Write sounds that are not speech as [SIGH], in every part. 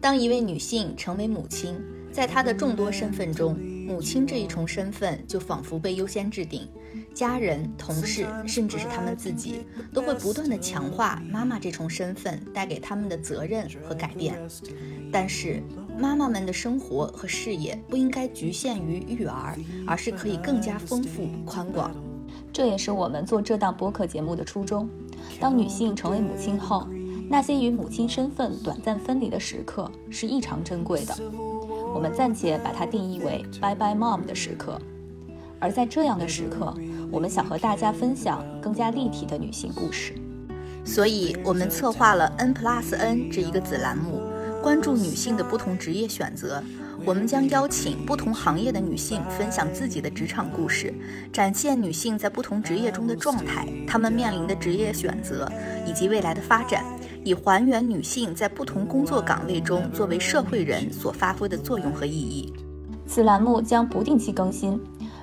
当一位女性成为母亲，在她的众多身份中，母亲这一重身份就仿佛被优先置顶。家人、同事，甚至是他们自己，都会不断的强化妈妈这重身份带给他们的责任和改变。但是，妈妈们的生活和事业不应该局限于育儿，而是可以更加丰富宽广。这也是我们做这档播客节目的初衷。当女性成为母亲后，那些与母亲身份短暂分离的时刻是异常珍贵的。我们暂且把它定义为 “bye bye mom” 的时刻。而在这样的时刻，我们想和大家分享更加立体的女性故事，所以我们策划了 N Plus N 这一个子栏目，关注女性的不同职业选择。我们将邀请不同行业的女性分享自己的职场故事，展现女性在不同职业中的状态，她们面临的职业选择以及未来的发展，以还原女性在不同工作岗位中作为社会人所发挥的作用和意义。此栏目将不定期更新。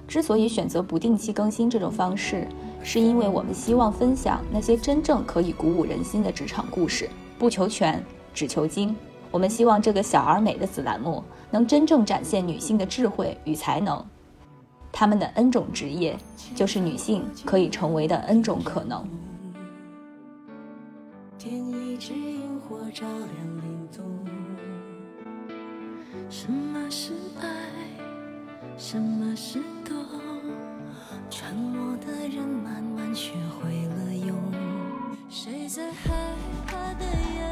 之所以选择不定期更新这种方式，是因为我们希望分享那些真正可以鼓舞人心的职场故事，不求全，只求精。我们希望这个小而美的子栏目能真正展现女性的智慧与才能，她们的 N 种职业，就是女性可以成为的 N 种可能。点一支萤火照亮林中，什么是爱？什么是懂？沉默的人慢慢学会了。在害怕的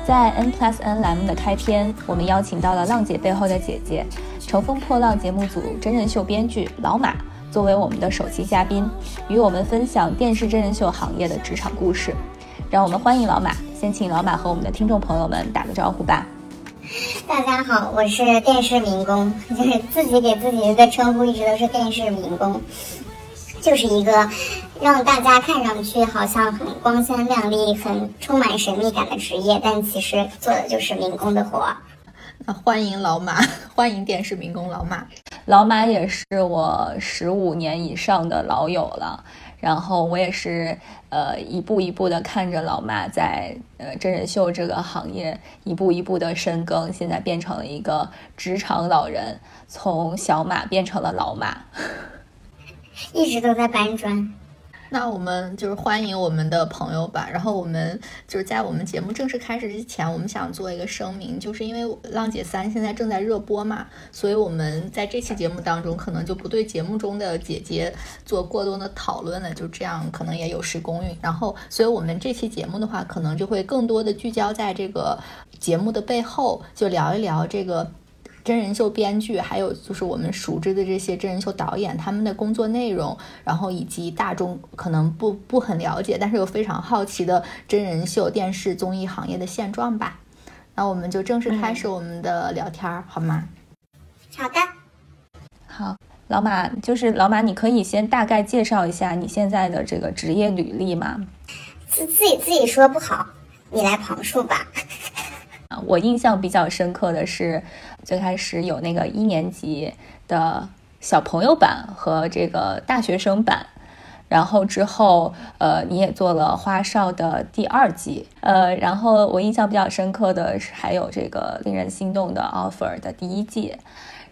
在 N Plus N 栏目的开篇，我们邀请到了浪姐背后的姐姐，乘风破浪节目组真人秀编剧老马，作为我们的首席嘉宾，与我们分享电视真人秀行业的职场故事。让我们欢迎老马，先请老马和我们的听众朋友们打个招呼吧。大家好，我是电视民工，就 [LAUGHS] 是自己给自己的称呼一直都是电视民工，就是一个让大家看上去好像很光鲜亮丽、很充满神秘感的职业，但其实做的就是民工的活。那欢迎老马，[LAUGHS] 欢迎电视民工老马，老马也是我十五年以上的老友了。然后我也是，呃，一步一步的看着老马在呃真人秀这个行业一步一步的深耕，现在变成了一个职场老人，从小马变成了老马，一直都在搬砖。那我们就是欢迎我们的朋友吧。然后我们就是在我们节目正式开始之前，我们想做一个声明，就是因为《浪姐三》现在正在热播嘛，所以我们在这期节目当中可能就不对节目中的姐姐做过多的讨论了，就这样可能也有失公允。然后，所以我们这期节目的话，可能就会更多的聚焦在这个节目的背后，就聊一聊这个。真人秀编剧，还有就是我们熟知的这些真人秀导演，他们的工作内容，然后以及大众可能不不很了解，但是又非常好奇的真人秀电视综艺行业的现状吧。那我们就正式开始我们的聊天儿，好吗？好的。好，老马，就是老马，你可以先大概介绍一下你现在的这个职业履历吗？自自己自己说不好，你来旁述吧。[LAUGHS] 我印象比较深刻的是，最开始有那个一年级的小朋友版和这个大学生版，然后之后，呃，你也做了花少的第二季，呃，然后我印象比较深刻的是还有这个令人心动的 offer 的第一季。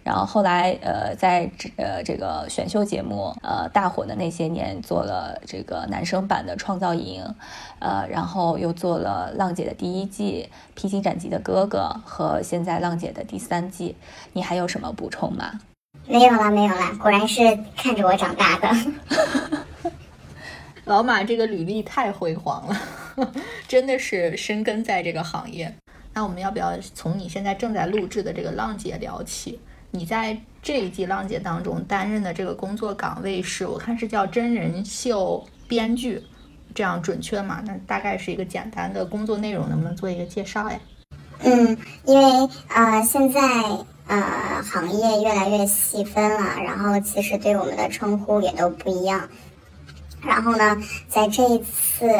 然后后来，呃，在这呃这个选秀节目，呃大火的那些年，做了这个男生版的创造营，呃，然后又做了浪姐的第一季，披荆斩棘的哥哥和现在浪姐的第三季。你还有什么补充吗？没有了，没有了。果然是看着我长大的。老马这个履历太辉煌了，[LAUGHS] 真的是深耕在这个行业。那我们要不要从你现在正在录制的这个浪姐聊起？你在这一季浪姐当中担任的这个工作岗位是我看是叫真人秀编剧，这样准确吗？那大概是一个简单的工作内容，能不能做一个介绍呀？嗯，因为呃现在呃行业越来越细分了，然后其实对我们的称呼也都不一样。然后呢，在这一次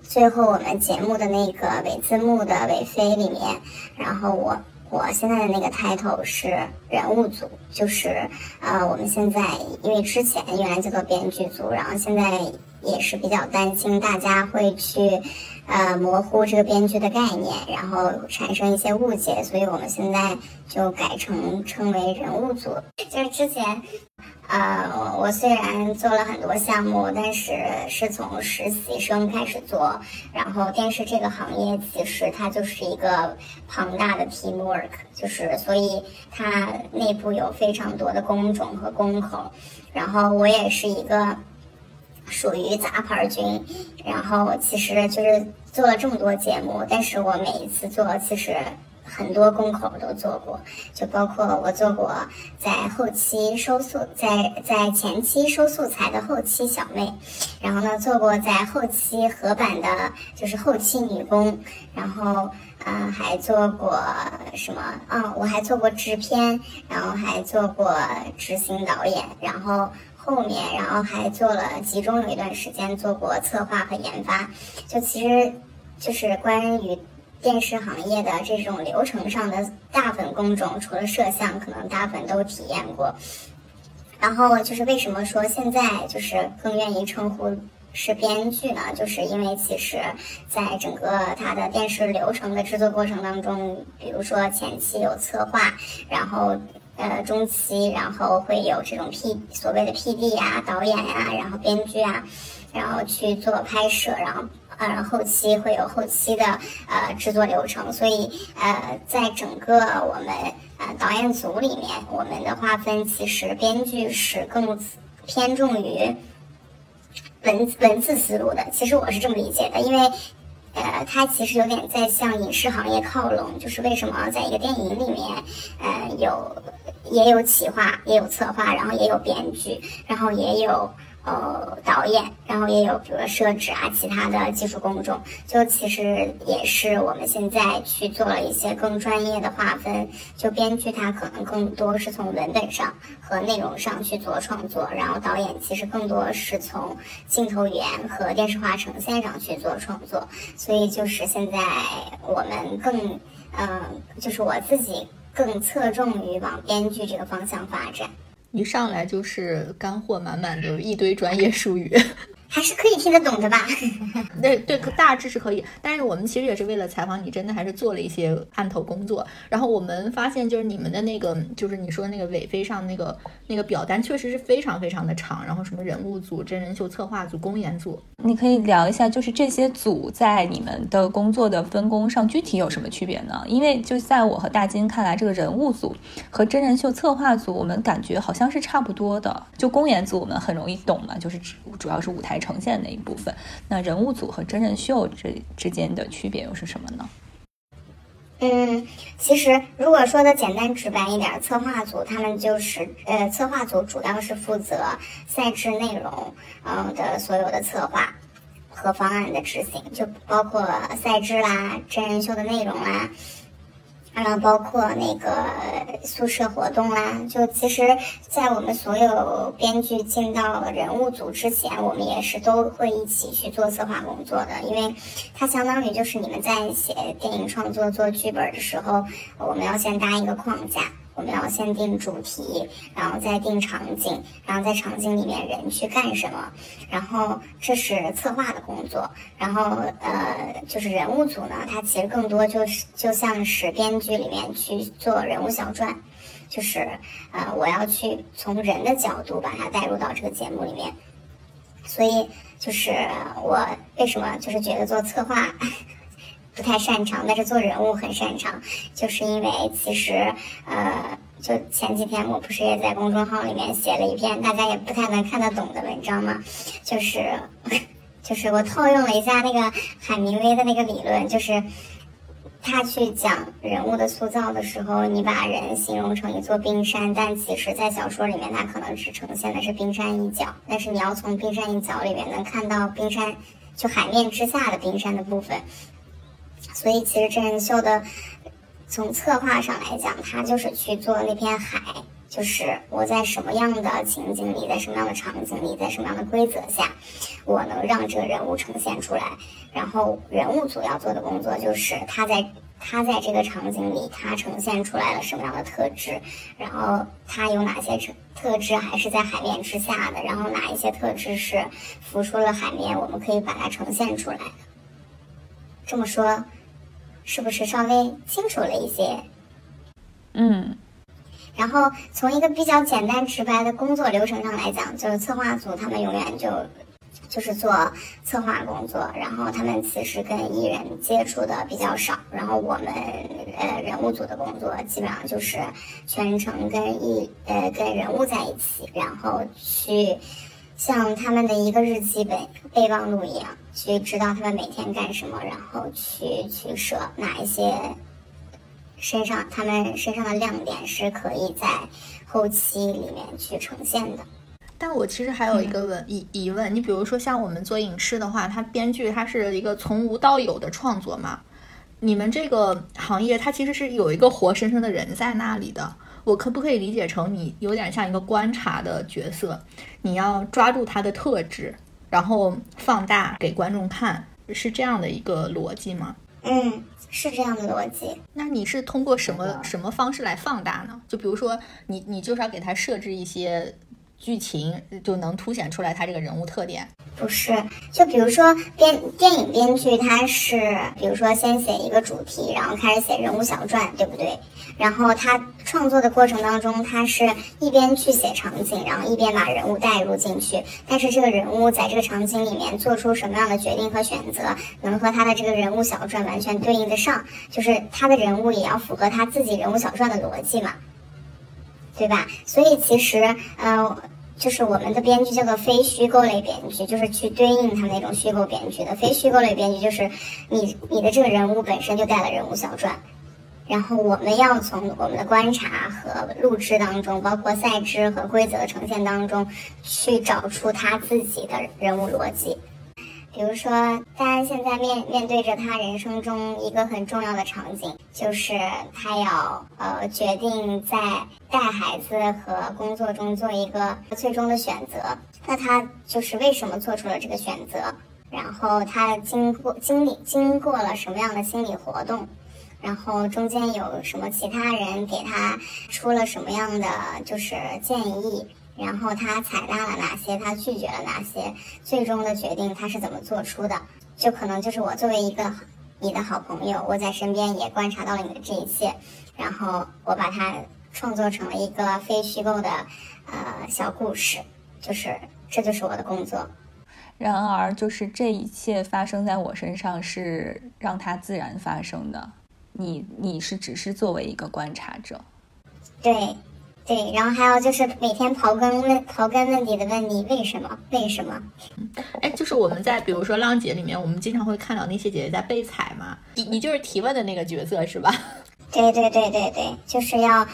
最后我们节目的那个尾字幕的尾飞里面，然后我。我现在的那个 title 是人物组，就是呃，我们现在因为之前原来叫做编剧组，然后现在也是比较担心大家会去。呃，模糊这个编剧的概念，然后产生一些误解，所以我们现在就改成称为人物组。就是之前，呃，我虽然做了很多项目，但是是从实习生开始做。然后电视这个行业其实它就是一个庞大的 teamwork，就是所以它内部有非常多的工种和工口。然后我也是一个。属于杂牌军，然后其实就是做了这么多节目，但是我每一次做，其实很多工口都做过，就包括我做过在后期收素，在在前期收素材的后期小妹，然后呢做过在后期合版的，就是后期女工，然后嗯还做过什么啊？我还做过制片，然后还做过执行导演，然后。后面，然后还做了集中有一段时间做过策划和研发，就其实就是关于电视行业的这种流程上的大部分工种，除了摄像，可能大部分都体验过。然后就是为什么说现在就是更愿意称呼是编剧呢？就是因为其实在整个它的电视流程的制作过程当中，比如说前期有策划，然后。呃，中期，然后会有这种 P 所谓的 PD 啊、导演呀，然后编剧啊，然后去做拍摄，然后呃后期会有后期的呃制作流程。所以呃，在整个我们呃导演组里面，我们的划分其实编剧是更偏重于文文字思路的。其实我是这么理解的，因为。呃，它其实有点在向影视行业靠拢，就是为什么在一个电影里面，呃，有也有企划，也有策划，然后也有编剧，然后也有。呃，导演，然后也有比如说摄制啊，其他的技术工种，就其实也是我们现在去做了一些更专业的划分。就编剧他可能更多是从文本上和内容上去做创作，然后导演其实更多是从镜头语言和电视化呈现上去做创作。所以就是现在我们更，嗯，就是我自己更侧重于往编剧这个方向发展。一上来就是干货满满的一堆专业术语。还是可以听得懂的吧？[LAUGHS] 对对，大致是可以。但是我们其实也是为了采访你，真的还是做了一些案头工作。然后我们发现，就是你们的那个，就是你说那个尾飞上那个那个表单，确实是非常非常的长。然后什么人物组、真人秀策划组、公演组，你可以聊一下，就是这些组在你们的工作的分工上具体有什么区别呢？因为就在我和大金看来，这个人物组和真人秀策划组，我们感觉好像是差不多的。就公演组我们很容易懂嘛，就是主要是舞台。呈现那一部分，那人物组和真人秀这之间的区别又是什么呢？嗯，其实如果说的简单直白一点，策划组他们就是呃，策划组主要是负责赛制内容嗯的所有的策划和方案的执行，就包括赛制啦、真人秀的内容啦。然后包括那个宿舍活动啦，就其实，在我们所有编剧进到人物组之前，我们也是都会一起去做策划工作的，因为它相当于就是你们在写电影创作做剧本的时候，我们要先搭一个框架。我们要先定主题，然后再定场景，然后在场景里面人去干什么，然后这是策划的工作。然后呃，就是人物组呢，它其实更多就是就像是编剧里面去做人物小传，就是呃，我要去从人的角度把它带入到这个节目里面。所以就是我为什么就是觉得做策划。不太擅长，但是做人物很擅长，就是因为其实，呃，就前几天我不是也在公众号里面写了一篇大家也不太能看得懂的文章吗？就是，[LAUGHS] 就是我套用了一下那个海明威的那个理论，就是他去讲人物的塑造的时候，你把人形容成一座冰山，但其实在小说里面他可能只呈现的是冰山一角，但是你要从冰山一角里面能看到冰山，就海面之下的冰山的部分。所以，其实真人秀的从策划上来讲，他就是去做那片海，就是我在什么样的情景里，在什么样的场景里，在什么样的规则下，我能让这个人物呈现出来。然后，人物组要做的工作就是他在他在这个场景里他呈现出来了什么样的特质，然后他有哪些特特质还是在海面之下的，然后哪一些特质是浮出了海面，我们可以把它呈现出来。这么说，是不是稍微清楚了一些？嗯，然后从一个比较简单直白的工作流程上来讲，就是策划组他们永远就就是做策划工作，然后他们其实跟艺人接触的比较少，然后我们呃人物组的工作基本上就是全程跟艺呃跟人物在一起，然后去像他们的一个日记本备忘录一样，去知道他们每天干什么，然后去取舍哪一些。身上他们身上的亮点是可以在后期里面去呈现的。但我其实还有一个问疑疑问，你比如说像我们做影视的话，它编剧它是一个从无到有的创作嘛？你们这个行业它其实是有一个活生生的人在那里的，我可不可以理解成你有点像一个观察的角色？你要抓住他的特质，然后放大给观众看，是这样的一个逻辑吗？嗯，是这样的逻辑。那你是通过什么什么方式来放大呢？就比如说，你你就是要给他设置一些剧情，就能凸显出来他这个人物特点。不是，就比如说编电影编剧，他是比如说先写一个主题，然后开始写人物小传，对不对？然后他创作的过程当中，他是一边去写场景，然后一边把人物带入进去。但是这个人物在这个场景里面做出什么样的决定和选择，能和他的这个人物小传完全对应得上，就是他的人物也要符合他自己人物小传的逻辑嘛，对吧？所以其实，呃。就是我们的编剧叫做非虚构类编剧，就是去对应他那种虚构编剧的。非虚构类编剧就是你你的这个人物本身就带了人物小传，然后我们要从我们的观察和录制当中，包括赛制和规则的呈现当中，去找出他自己的人物逻辑。比如说，大家现在面面对着他人生中一个很重要的场景，就是他要呃决定在带孩子和工作中做一个最终的选择。那他就是为什么做出了这个选择？然后他经过经历经过了什么样的心理活动？然后中间有什么其他人给他出了什么样的就是建议？然后他采纳了哪些，他拒绝了哪些，最终的决定他是怎么做出的？就可能就是我作为一个你的好朋友，我在身边也观察到了你的这一切，然后我把它创作成了一个非虚构的呃小故事，就是这就是我的工作。然而，就是这一切发生在我身上是让它自然发生的，你你是只是作为一个观察者，对。对，然后还有就是每天刨根问刨根问底的问你为什么？为什么？哎，就是我们在比如说浪姐里面，我们经常会看到那些姐姐在被踩嘛，你你就是提问的那个角色是吧？[LAUGHS] 对对对对对，就是要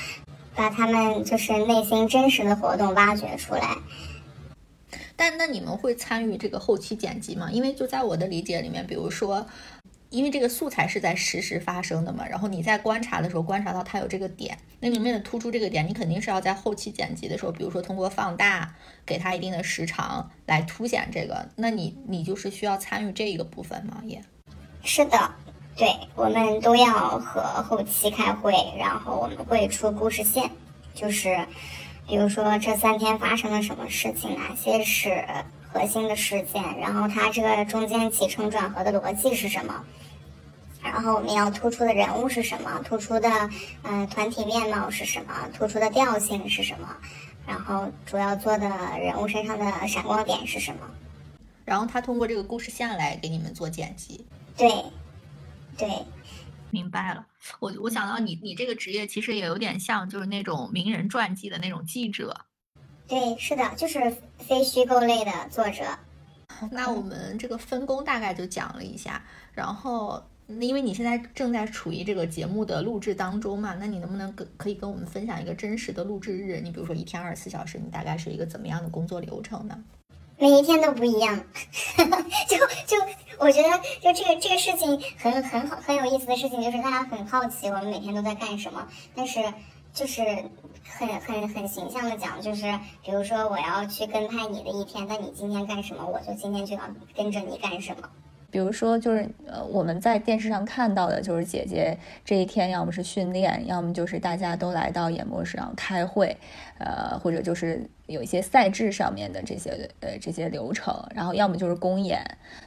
把他们就是内心真实的活动挖掘出来。但那你们会参与这个后期剪辑吗？因为就在我的理解里面，比如说。因为这个素材是在实时发生的嘛，然后你在观察的时候观察到它有这个点，那你为了突出这个点，你肯定是要在后期剪辑的时候，比如说通过放大，给它一定的时长来凸显这个，那你你就是需要参与这一个部分吗？也是的，对我们都要和后期开会，然后我们会出故事线，就是比如说这三天发生了什么事情，哪些是核心的事件，然后它这个中间起承转合的逻辑是什么。然后我们要突出的人物是什么？突出的呃团体面貌是什么？突出的调性是什么？然后主要做的人物身上的闪光点是什么？然后他通过这个故事线来给你们做剪辑。对，对，明白了。我我想到你你这个职业其实也有点像就是那种名人传记的那种记者。对，是的，就是非虚构类的作者。那我们这个分工大概就讲了一下，然后。因为你现在正在处于这个节目的录制当中嘛，那你能不能跟可以跟我们分享一个真实的录制日？你比如说一天二十四小时，你大概是一个怎么样的工作流程呢？每一天都不一样，[LAUGHS] 就就我觉得就这个这个事情很很好很有意思的事情，就是大家很好奇我们每天都在干什么，但是就是很很很形象的讲，就是比如说我要去跟拍你的一天，那你今天干什么，我就今天就要跟着你干什么。比如说，就是呃，我们在电视上看到的，就是姐姐这一天，要么是训练，要么就是大家都来到演播室上开会，呃，或者就是有一些赛制上面的这些呃这些流程，然后要么就是公演，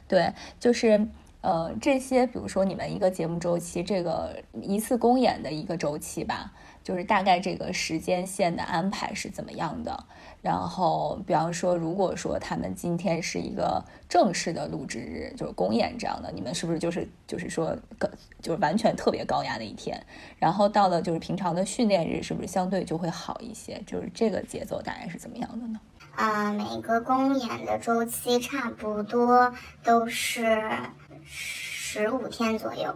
对，就是呃这些，比如说你们一个节目周期，这个一次公演的一个周期吧，就是大概这个时间线的安排是怎么样的？然后，比方说，如果说他们今天是一个正式的录制日，就是公演这样的，你们是不是就是就是说，就是完全特别高压的一天？然后到了就是平常的训练日，是不是相对就会好一些？就是这个节奏大概是怎么样的呢？啊，每个公演的周期差不多都是十五天左右，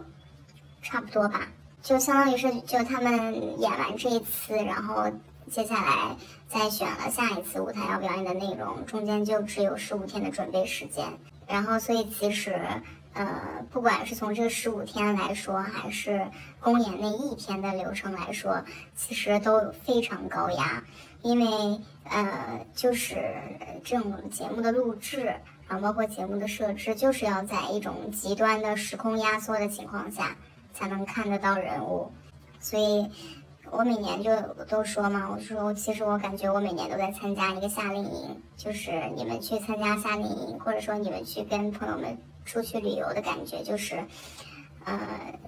差不多吧。就相当于是就他们演完这一次，然后。接下来再选了下一次舞台要表演的内容，中间就只有十五天的准备时间。然后，所以其实，呃，不管是从这十五天来说，还是公演那一天的流程来说，其实都非常高压。因为，呃，就是这种节目的录制，然后包括节目的设置，就是要在一种极端的时空压缩的情况下才能看得到人物，所以。我每年就都说嘛，我说其实我感觉我每年都在参加一个夏令营，就是你们去参加夏令营，或者说你们去跟朋友们出去旅游的感觉，就是，呃，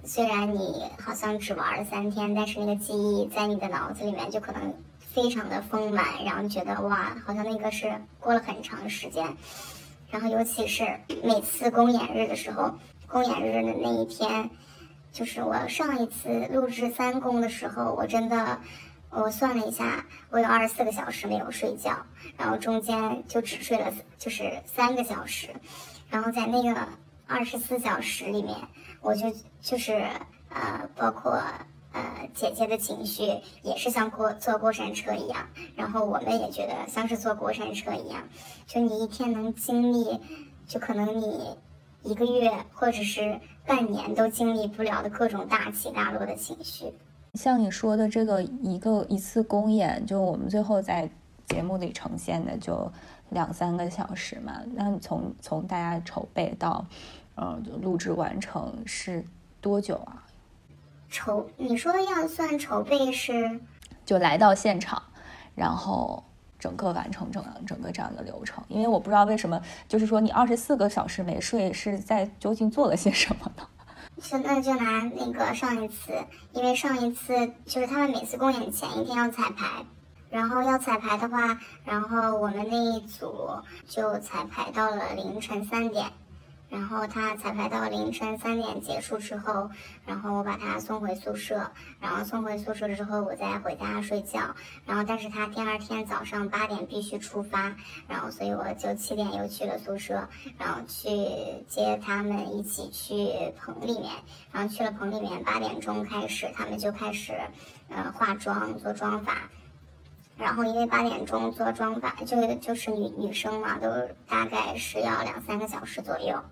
虽然你好像只玩了三天，但是那个记忆在你的脑子里面就可能非常的丰满，然后觉得哇，好像那个是过了很长时间，然后尤其是每次公演日的时候，公演日的那一天。就是我上一次录制三公的时候，我真的，我算了一下，我有二十四个小时没有睡觉，然后中间就只睡了就是三个小时，然后在那个二十四小时里面，我就就是呃，包括呃姐姐的情绪也是像过坐过山车一样，然后我们也觉得像是坐过山车一样，就你一天能经历，就可能你。一个月或者是半年都经历不了的各种大起大落的情绪，像你说的这个一个一次公演，就我们最后在节目里呈现的就两三个小时嘛。那你从从大家筹备到，嗯，录制完成是多久啊？筹你说的要算筹备是，就来到现场，然后。整个完成整整个这样的流程，因为我不知道为什么，就是说你二十四个小时没睡是在究竟做了些什么呢？[LAUGHS] 是那就拿那个上一次，因为上一次就是他们每次公演前一天要彩排，然后要彩排的话，然后我们那一组就彩排到了凌晨三点。然后他彩排到凌晨三点结束之后，然后我把他送回宿舍，然后送回宿舍之后我再回家睡觉，然后但是他第二天早上八点必须出发，然后所以我就七点又去了宿舍，然后去接他们一起去棚里面，然后去了棚里面八点钟开始他们就开始，呃化妆做妆发。然后因为八点钟做妆发，就就是女女生嘛，都大概是要两三个小时左右。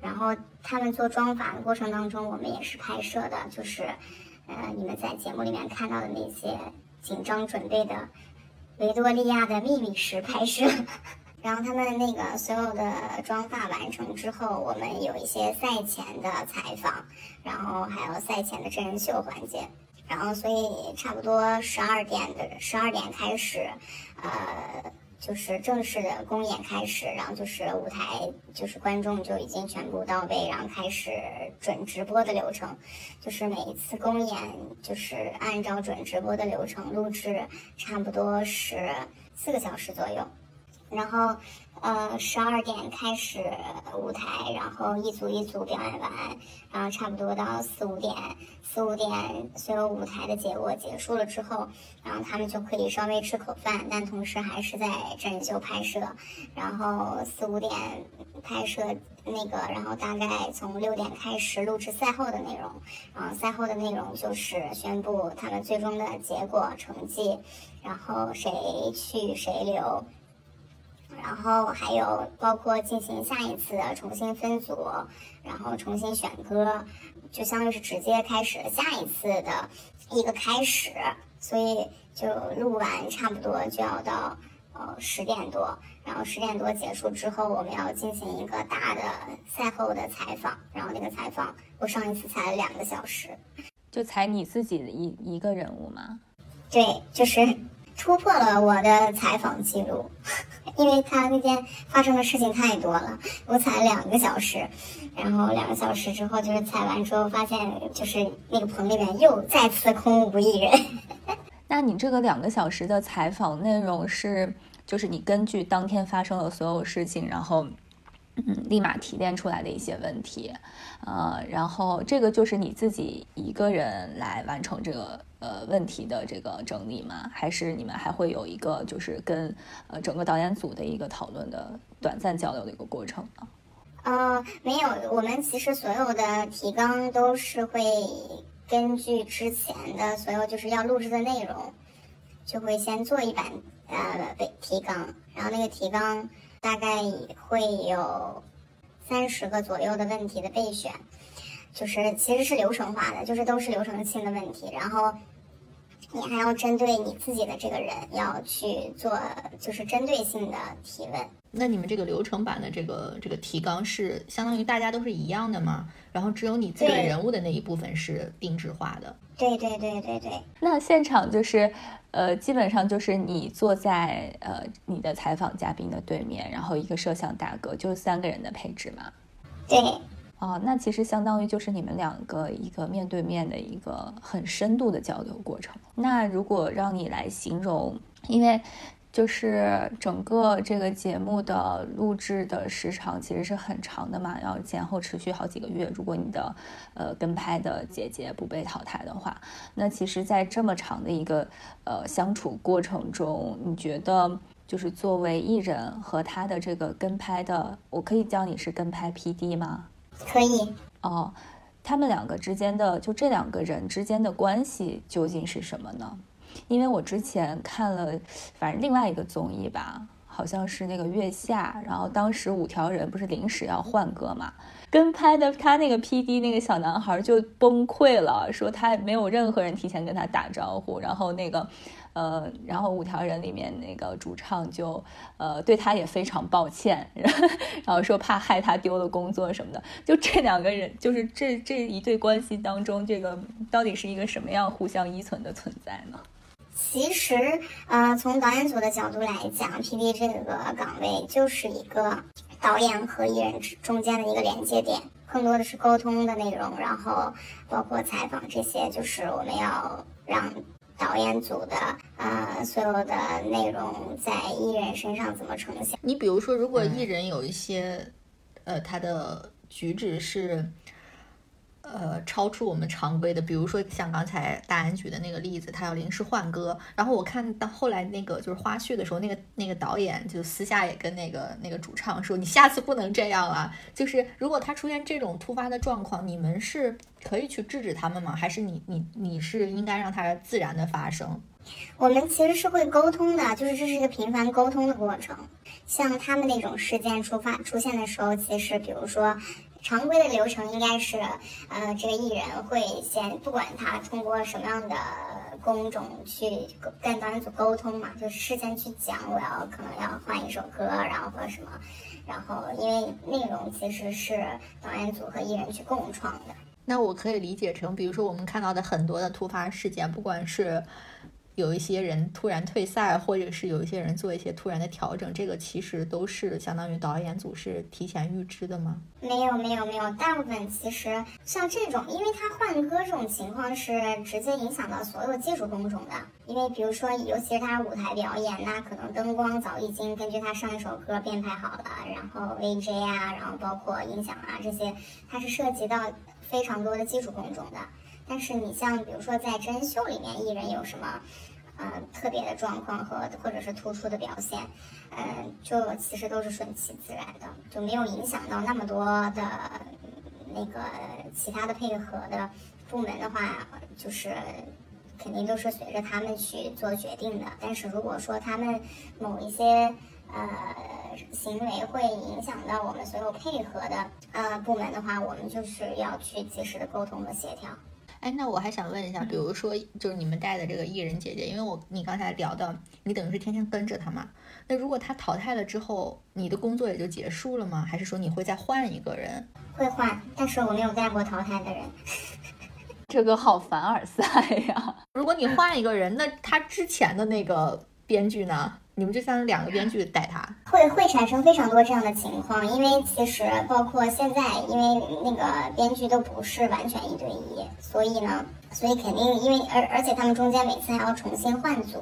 然后他们做妆发的过程当中，我们也是拍摄的，就是，呃，你们在节目里面看到的那些紧张准备的维多利亚的秘密时拍摄。[LAUGHS] 然后他们那个所有的妆发完成之后，我们有一些赛前的采访，然后还有赛前的真人秀环节。然后，所以差不多十二点的十二点开始，呃，就是正式的公演开始，然后就是舞台，就是观众就已经全部到位，然后开始准直播的流程，就是每一次公演就是按照准直播的流程录制，差不多是四个小时左右，然后。呃，十二点开始舞台，然后一组一组表演完，然后差不多到四五点，四五点所有舞台的结果结束了之后，然后他们就可以稍微吃口饭，但同时还是在真人秀拍摄，然后四五点拍摄那个，然后大概从六点开始录制赛后的内容，然后赛后的内容就是宣布他们最终的结果成绩，然后谁去谁留。然后还有包括进行下一次的重新分组，然后重新选歌，就相当于是直接开始下一次的一个开始，所以就录完差不多就要到呃十点多。然后十点多结束之后，我们要进行一个大的赛后的采访，然后那个采访我上一次采了两个小时，就采你自己的一一个人物吗？对，就是突破了我的采访记录，[LAUGHS] 因为他那天发生的事情太多了，我采了两个小时，然后两个小时之后就是采完之后发现就是那个棚里面又再次空无一人。[LAUGHS] 那你这个两个小时的采访内容是，就是你根据当天发生的所有事情，然后，嗯，立马提炼出来的一些问题，呃，然后这个就是你自己一个人来完成这个呃问题的这个整理吗？还是你们还会有一个就是跟呃整个导演组的一个讨论的短暂交流的一个过程呢？呃，没有，我们其实所有的提纲都是会。根据之前的所有就是要录制的内容，就会先做一版呃提纲，然后那个提纲大概会有三十个左右的问题的备选，就是其实是流程化的，就是都是流程性的问题，然后你还要针对你自己的这个人要去做，就是针对性的提问。那你们这个流程版的这个这个提纲是相当于大家都是一样的吗？然后只有你自己人物的那一部分是定制化的？对对对对对。那现场就是，呃，基本上就是你坐在呃你的采访嘉宾的对面，然后一个摄像大哥，就是三个人的配置嘛？对。哦，那其实相当于就是你们两个一个面对面的一个很深度的交流过程。那如果让你来形容，因为。就是整个这个节目的录制的时长其实是很长的嘛，要前后持续好几个月。如果你的呃跟拍的姐姐不被淘汰的话，那其实，在这么长的一个呃相处过程中，你觉得就是作为艺人和他的这个跟拍的，我可以叫你是跟拍 PD 吗？可以。哦，他们两个之间的就这两个人之间的关系究竟是什么呢？因为我之前看了，反正另外一个综艺吧，好像是那个月下，然后当时五条人不是临时要换歌嘛，跟拍的他那个 P D 那个小男孩就崩溃了，说他没有任何人提前跟他打招呼，然后那个，呃，然后五条人里面那个主唱就呃对他也非常抱歉，[LAUGHS] 然后说怕害他丢了工作什么的，就这两个人，就是这这一对关系当中，这个到底是一个什么样互相依存的存在呢？其实，呃，从导演组的角度来讲，P.D 这个岗位就是一个导演和艺人中间的一个连接点，更多的是沟通的内容，然后包括采访这些，就是我们要让导演组的呃所有的内容在艺人身上怎么呈现。你比如说，如果艺人有一些，呃，他的举止是。呃，超出我们常规的，比如说像刚才大安举的那个例子，他要临时换歌，然后我看到后来那个就是花絮的时候，那个那个导演就私下也跟那个那个主唱说，你下次不能这样了。就是如果他出现这种突发的状况，你们是可以去制止他们吗？还是你你你是应该让他自然的发生？我们其实是会沟通的，就是这是一个频繁沟通的过程。像他们那种事件出发出现的时候，其实比如说。常规的流程应该是，呃，这个艺人会先不管他通过什么样的工种去跟导演组沟通嘛，就事先去讲我要可能要换一首歌，然后或者什么，然后因为内容其实是导演组和艺人去共创的。那我可以理解成，比如说我们看到的很多的突发事件，不管是。有一些人突然退赛，或者是有一些人做一些突然的调整，这个其实都是相当于导演组是提前预知的吗？没有，没有，没有。大部分其实像这种，因为他换歌这种情况是直接影响到所有技术工种的。因为比如说，尤其是他舞台表演，那可能灯光早已经根据他上一首歌编排好了，然后 VJ 啊，然后包括音响啊这些，它是涉及到非常多的技术工种的。但是你像比如说在真人秀里面，艺人有什么？嗯，特别的状况和或者是突出的表现，嗯，就其实都是顺其自然的，就没有影响到那么多的那个其他的配合的部门的话，就是肯定都是随着他们去做决定的。但是如果说他们某一些呃行为会影响到我们所有配合的呃部门的话，我们就是要去及时的沟通和协调。哎，那我还想问一下，比如说，就是你们带的这个艺人姐姐，因为我你刚才聊到，你等于是天天跟着她嘛。那如果她淘汰了之后，你的工作也就结束了吗？还是说你会再换一个人？会换，但是我没有带过淘汰的人。[LAUGHS] 这个好凡尔赛呀！[LAUGHS] 如果你换一个人，那他之前的那个编剧呢？你们就像两个编剧带他，会会产生非常多这样的情况，因为其实包括现在，因为那个编剧都不是完全一对一，所以呢，所以肯定因为而而且他们中间每次还要重新换组，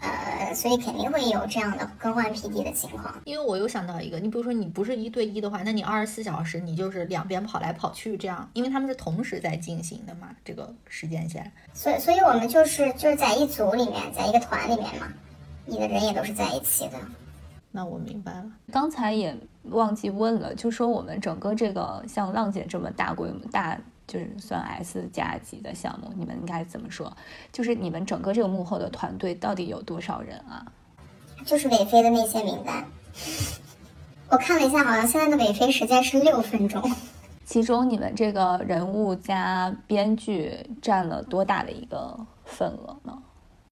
呃，所以肯定会有这样的更换 PD 的情况。因为我又想到一个，你比如说你不是一对一的话，那你二十四小时你就是两边跑来跑去这样，因为他们是同时在进行的嘛，这个时间线。所以所以我们就是就是在一组里面，在一个团里面嘛。你的人也都是在一起的，那我明白了。刚才也忘记问了，就说我们整个这个像浪姐这么大规模、大就是算 S 加级的项目，你们应该怎么说？就是你们整个这个幕后的团队到底有多少人啊？就是韦飞的那些名单，我看了一下，好像现在的韦飞时间是六分钟。其中你们这个人物加编剧占了多大的一个份额呢？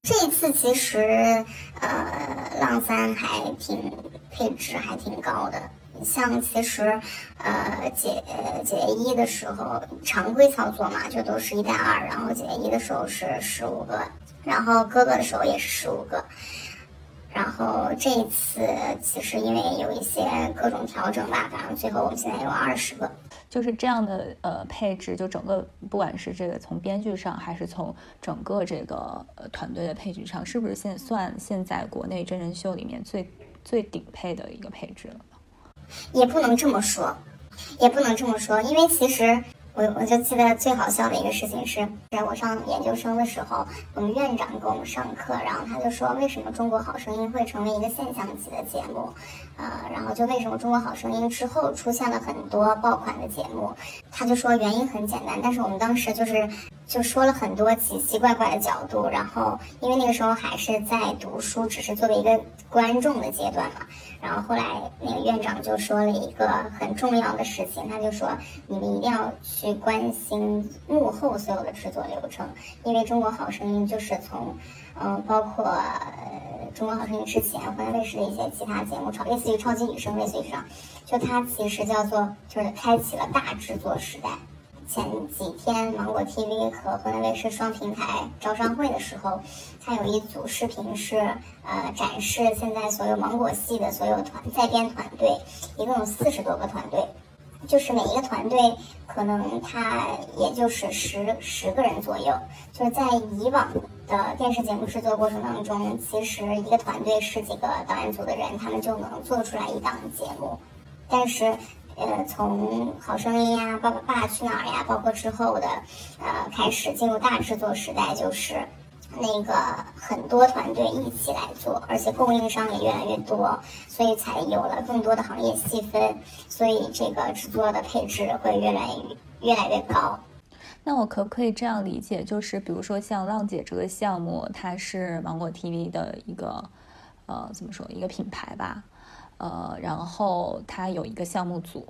这一次其实，呃，浪三还挺配置还挺高的。像其实，呃，姐姐一的时候常规操作嘛，就都是一带二，然后姐姐一的时候是十五个，然后哥哥的时候也是十五个。然后这一次其实因为有一些各种调整吧，反正最后我们现在有二十个。就是这样的呃配置，就整个不管是这个从编剧上，还是从整个这个呃团队的配置上，是不是现算现在国内真人秀里面最最顶配的一个配置了？也不能这么说，也不能这么说，因为其实。我我就记得最好笑的一个事情是，在我上研究生的时候，我们院长给我们上课，然后他就说，为什么《中国好声音》会成为一个现象级的节目？呃，然后就为什么《中国好声音》之后出现了很多爆款的节目？他就说原因很简单，但是我们当时就是就说了很多奇奇怪怪的角度，然后因为那个时候还是在读书，只是作为一个观众的阶段嘛。然后后来那个院长就说了一个很重要的事情，他就说你们一定要去关心幕后所有的制作流程，因为《中国好声音》就是从，嗯，包括《中国好声音》之前，湖南卫视的一些其他节目，超类似于《超级女声》类似于这样，就它其实叫做就是开启了大制作时代。前几天芒果 TV 和湖南卫视双平台招商会的时候，它有一组视频是呃展示现在所有芒果系的所有团在编团队，一共有四十多个团队，就是每一个团队可能他也就是十十个人左右，就是在以往的电视节目制作过程当中，其实一个团队十几个导演组的人，他们就能做出来一档节目，但是。呃，从好声音呀，爸爸爸去哪儿呀，包括之后的，呃，开始进入大制作时代，就是那个很多团队一起来做，而且供应商也越来越多，所以才有了更多的行业细分，所以这个制作的配置会越来越越来越高。那我可不可以这样理解，就是比如说像浪姐这个项目，它是芒果 TV 的一个，呃，怎么说，一个品牌吧？呃，然后他有一个项目组，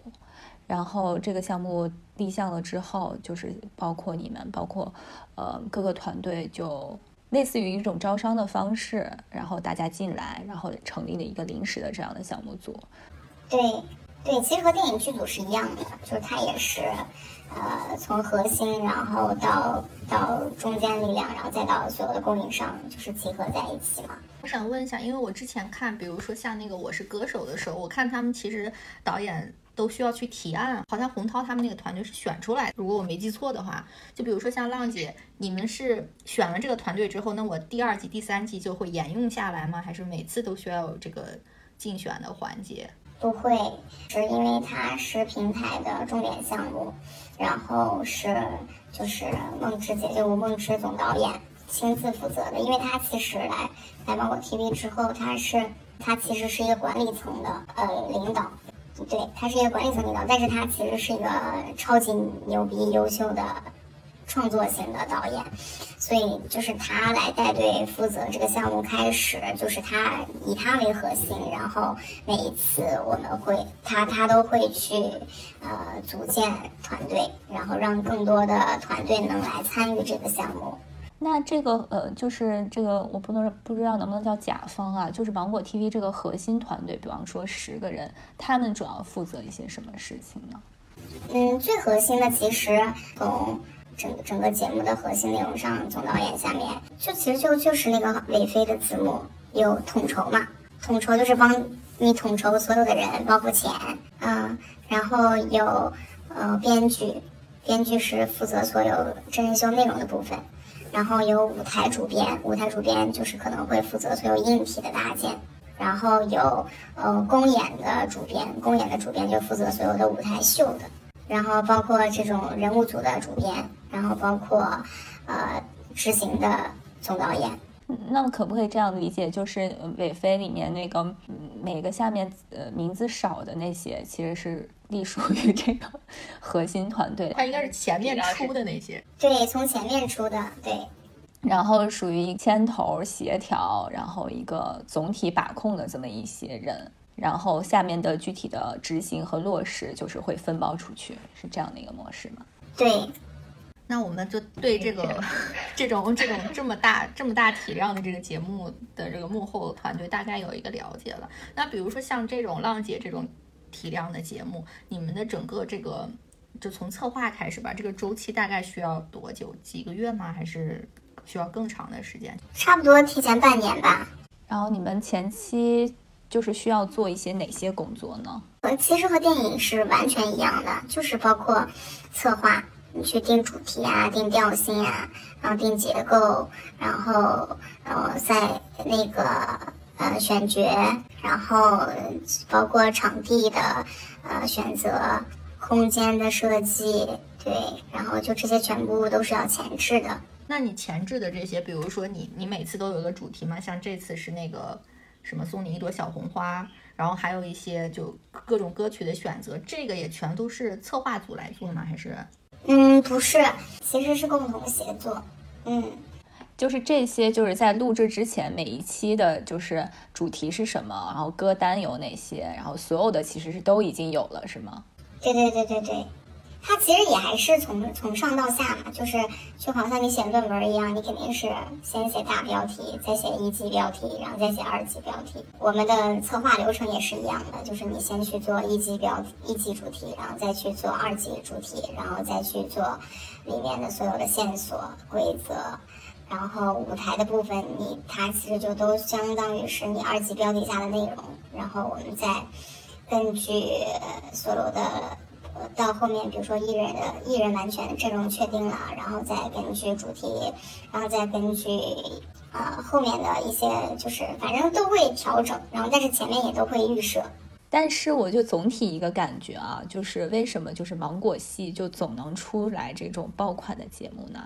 然后这个项目立项了之后，就是包括你们，包括呃各个团队，就类似于一种招商的方式，然后大家进来，然后成立了一个临时的这样的项目组。对对，其实和电影剧组是一样的，就是他也是。呃，从核心，然后到到中间力量，然后再到所有的供应商，就是集合在一起嘛。我想问一下，因为我之前看，比如说像那个《我是歌手》的时候，我看他们其实导演都需要去提案，好像洪涛他们那个团队是选出来的。如果我没记错的话，就比如说像浪姐，你们是选了这个团队之后，那我第二季、第三季就会沿用下来吗？还是每次都需要有这个竞选的环节？不会，是因为它是平台的重点项目。然后是就是梦之姐，姐吴梦之总导演亲自负责的，因为他其实来来芒果 TV 之后，他是他其实是一个管理层的呃领导，对他是一个管理层领导，但是他其实是一个超级牛逼优秀的创作型的导演，所以就是他来带队负责这个项目开始，就是他以他为核心，然后每一次我们会他他都会去呃组建团队，然后让更多的团队能来参与这个项目。那这个呃，就是这个我不能不知道能不能叫甲方啊，就是芒果 TV 这个核心团队，比方说十个人，他们主要负责一些什么事情呢？嗯，最核心的其实从整整个节目的核心内容上，总导演下面就其实就就是那个韦飞的字幕有统筹嘛，统筹就是帮你统筹所有的人，包括钱，嗯，然后有呃编剧，编剧是负责所有真人秀内容的部分。然后有舞台主编，舞台主编就是可能会负责所有硬体的搭建。然后有呃公演的主编，公演的主编就负责所有的舞台秀的。然后包括这种人物组的主编，然后包括呃执行的总导演。那么可不可以这样理解，就是韦飞里面那个每个下面呃名字少的那些，其实是。隶属于这个核心团队，他应该是前面出的那些，对，从前面出的，对。然后属于牵头协调，然后一个总体把控的这么一些人，然后下面的具体的执行和落实就是会分包出去，是这样的一个模式吗？对。那我们就对这个 [LAUGHS] 这种这种这么大这么大体量的这个节目的这个幕后团队大概有一个了解了。那比如说像这种浪姐这种。体量的节目，你们的整个这个就从策划开始吧，这个周期大概需要多久？几个月吗？还是需要更长的时间？差不多提前半年吧。然后你们前期就是需要做一些哪些工作呢？呃，其实和电影是完全一样的，就是包括策划，你去定主题啊，定调性啊，然后定结构，然后呃在那个。呃，选角，然后包括场地的呃选择、空间的设计，对，然后就这些全部都是要前置的。那你前置的这些，比如说你你每次都有个主题吗？像这次是那个什么送你一朵小红花，然后还有一些就各种歌曲的选择，这个也全都是策划组来做吗？还是？嗯，不是，其实是共同协作，嗯。就是这些，就是在录制之前，每一期的就是主题是什么，然后歌单有哪些，然后所有的其实是都已经有了，是吗？对对对对对，它其实也还是从从上到下嘛，就是就好像你写论文一样，你肯定是先写大标题，再写一级标题，然后再写二级标题。我们的策划流程也是一样的，就是你先去做一级标题、一级主题，然后再去做二级主题，然后再去做里面的所有的线索、规则。然后舞台的部分，你它其实就都相当于是你二级标题下的内容。然后我们再根据所有的到后面，比如说艺人的艺人完全阵容确定了，然后再根据主题，然后再根据呃后面的一些，就是反正都会调整。然后但是前面也都会预设。但是我就总体一个感觉啊，就是为什么就是芒果系就总能出来这种爆款的节目呢？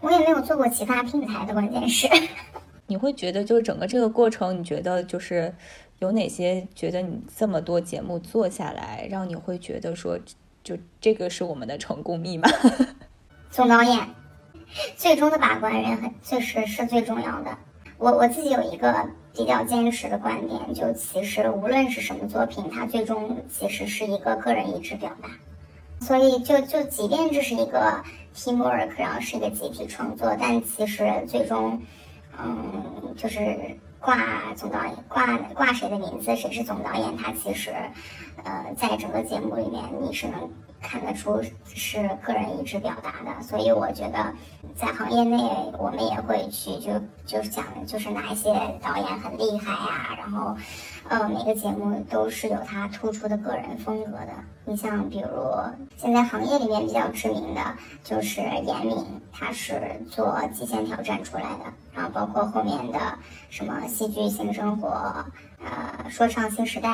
我也没有做过其他平台的，关键是，[LAUGHS] 你会觉得就是整个这个过程，你觉得就是有哪些觉得你这么多节目做下来，让你会觉得说，就这个是我们的成功密码？总导演，最终的把关人很确实是最重要的。我我自己有一个。比较坚持的观点，就其实无论是什么作品，它最终其实是一个个人意志表达。所以就就即便这是一个 teamwork，然后是一个集体创作，但其实最终，嗯，就是挂总导演挂挂谁的名字，谁是总导演，他其实，呃，在整个节目里面你是能。看得出是个人意志表达的，所以我觉得在行业内我们也会去就就是讲就是哪一些导演很厉害呀，然后呃每个节目都是有他突出的个人风格的。你像比如现在行业里面比较知名的就是严敏，他是做《极限挑战》出来的，然后包括后面的什么《戏剧新生活》呃《说唱新时代》。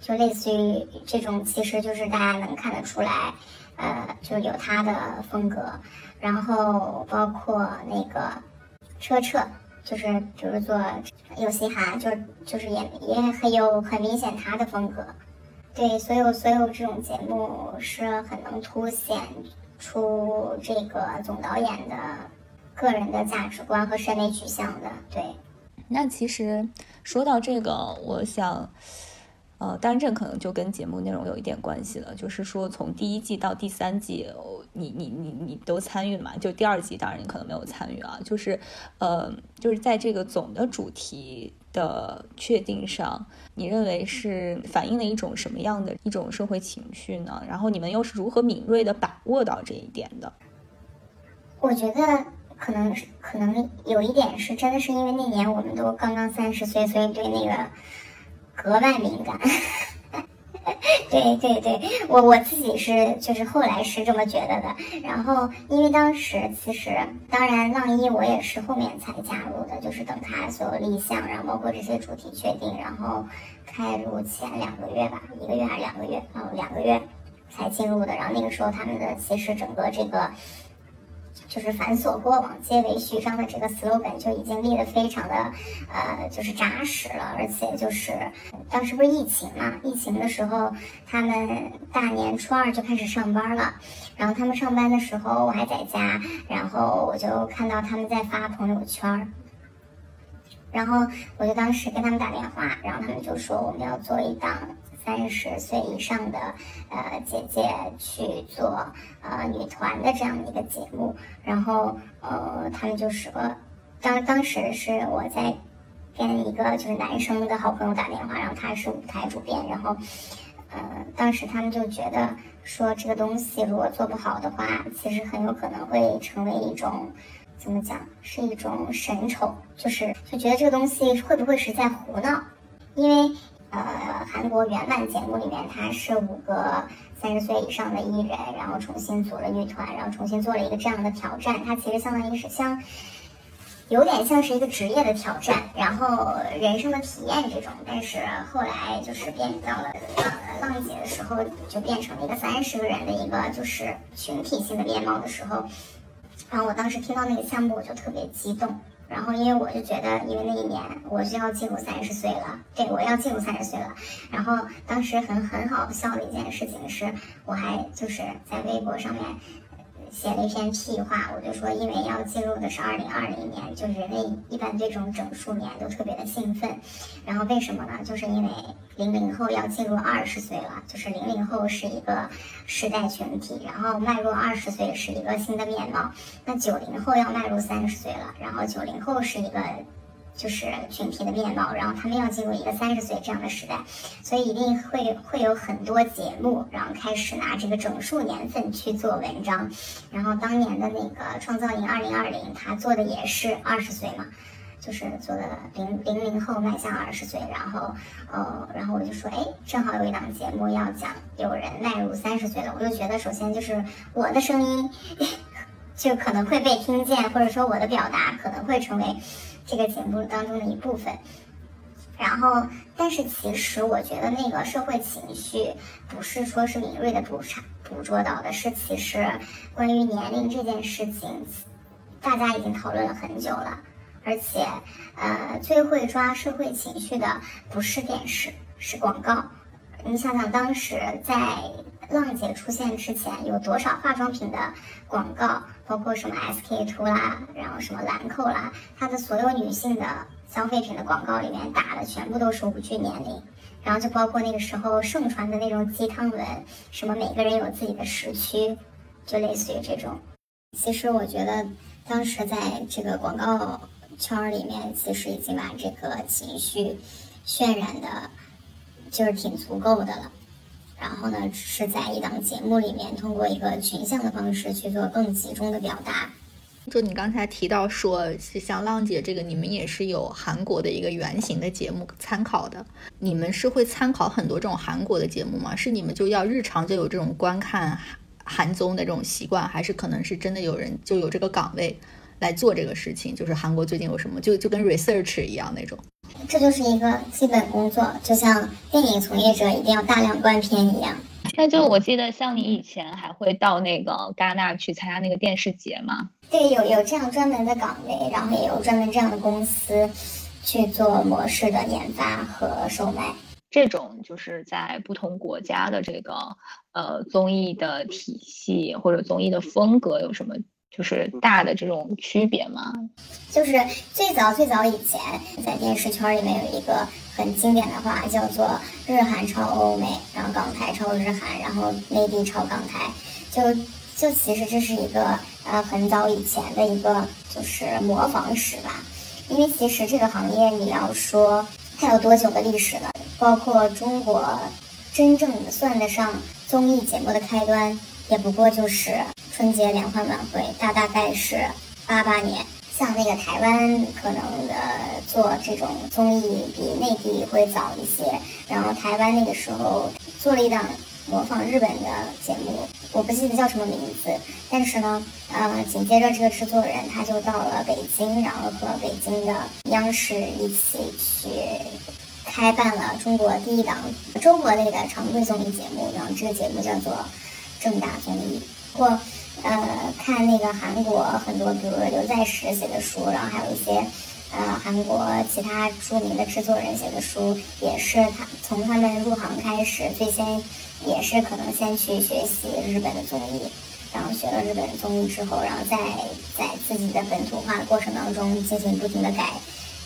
就类似于这种，其实就是大家能看得出来，呃，就有他的风格。然后包括那个车澈，就是比如做有嘻哈，就就是也也很有很明显他的风格。对，所有所有这种节目是很能凸显出这个总导演的个人的价值观和审美取向的。对，那其实说到这个，我想。呃，当然这可能就跟节目内容有一点关系了，就是说从第一季到第三季，你你你你都参与嘛？就第二季当然你可能没有参与啊，就是呃，就是在这个总的主题的确定上，你认为是反映了一种什么样的一种社会情绪呢？然后你们又是如何敏锐的把握到这一点的？我觉得可能是可能有一点是真的是因为那年我们都刚刚三十岁，所以对那个。格外敏感，[LAUGHS] 对对对，我我自己是就是后来是这么觉得的。然后因为当时其实当然浪一我也是后面才加入的，就是等他所有立项，然后包括这些主题确定，然后开录前两个月吧，一个月还是两个月？哦，两个月才进入的。然后那个时候他们的其实整个这个。就是繁琐过往皆为序章的这个 slogan 就已经立得非常的，呃，就是扎实了。而且就是当时不是疫情嘛，疫情的时候他们大年初二就开始上班了。然后他们上班的时候我还在家，然后我就看到他们在发朋友圈，然后我就当时跟他们打电话，然后他们就说我们要做一档。三十岁以上的呃姐姐去做呃女团的这样的一个节目，然后呃他们就说，当当时是我在跟一个就是男生的好朋友打电话，然后他是舞台主编，然后呃当时他们就觉得说这个东西如果做不好的话，其实很有可能会成为一种怎么讲，是一种神丑，就是就觉得这个东西会不会是在胡闹，因为。呃，韩国原版节目里面，他是五个三十岁以上的艺人，然后重新组了乐团，然后重新做了一个这样的挑战。它其实相当于是像，有点像是一个职业的挑战，然后人生的体验这种。但是后来就是变到了浪浪姐的时候，就变成了一个三十个人的一个就是群体性的面貌的时候，然后我当时听到那个项目，我就特别激动。然后，因为我就觉得，因为那一年我就要进入三十岁了，对我要进入三十岁了。然后当时很很好笑的一件事情是，我还就是在微博上面。写了一篇屁话，我就说，因为要进入的是二零二零年，就人类一般对这种整数年都特别的兴奋。然后为什么呢？就是因为零零后要进入二十岁了，就是零零后是一个时代群体，然后迈入二十岁是一个新的面貌。那九零后要迈入三十岁了，然后九零后是一个。就是群体的面貌，然后他们要进入一个三十岁这样的时代，所以一定会会有很多节目，然后开始拿这个整数年份去做文章。然后当年的那个创造营二零二零，他做的也是二十岁嘛，就是做的零零零后迈向二十岁。然后，呃，然后我就说，哎，正好有一档节目要讲有人迈入三十岁了，我就觉得首先就是我的声音 [LAUGHS] 就可能会被听见，或者说我的表达可能会成为。这个节目当中的一部分，然后，但是其实我觉得那个社会情绪不是说是敏锐的捕捕捉到的，是其实关于年龄这件事情，大家已经讨论了很久了，而且，呃，最会抓社会情绪的不是电视，是广告。你想想，当时在浪姐出现之前，有多少化妆品的广告，包括什么 SK two 啦，然后什么兰蔻啦，它的所有女性的消费品的广告里面打的全部都是无惧年龄，然后就包括那个时候盛传的那种鸡汤文，什么每个人有自己的时区，就类似于这种。其实我觉得，当时在这个广告圈里面，其实已经把这个情绪渲染的。就是挺足够的了，然后呢，只是在一档节目里面，通过一个群像的方式去做更集中的表达。就你刚才提到说，像浪姐这个，你们也是有韩国的一个原型的节目参考的。你们是会参考很多这种韩国的节目吗？是你们就要日常就有这种观看韩综的这种习惯，还是可能是真的有人就有这个岗位来做这个事情？就是韩国最近有什么，就就跟 research 一样那种。这就是一个基本工作，就像电影从业者一定要大量观片一样。那就我记得，像你以前还会到那个戛纳去参加那个电视节吗？对，有有这样专门的岗位，然后也有专门这样的公司去做模式的研发和售卖。这种就是在不同国家的这个呃综艺的体系或者综艺的风格有什么就是大的这种区别吗？就是最早最早以前，在电视圈里面有一个很经典的话，叫做“日韩超欧美”，然后港台超日韩，然后内地超港台。就就其实这是一个呃很早以前的一个就是模仿史吧。因为其实这个行业你要说它有多久的历史了，包括中国真正算得上综艺节目的开端，也不过就是春节联欢晚会，大大概是八八年。像那个台湾可能的做这种综艺比内地会早一些，然后台湾那个时候做了一档模仿日本的节目，我不记得叫什么名字，但是呢，呃，紧接着这个制作人他就到了北京，然后和北京的央视一起去开办了中国第一档中国类的常规综艺节目，然后这个节目叫做《正大综艺》或。呃，看那个韩国很多，比如说刘在石写的书，然后还有一些，呃，韩国其他著名的制作人写的书，也是他从他们入行开始，最先也是可能先去学习日本的综艺，然后学了日本综艺之后，然后再在自己的本土化过程当中进行不停的改，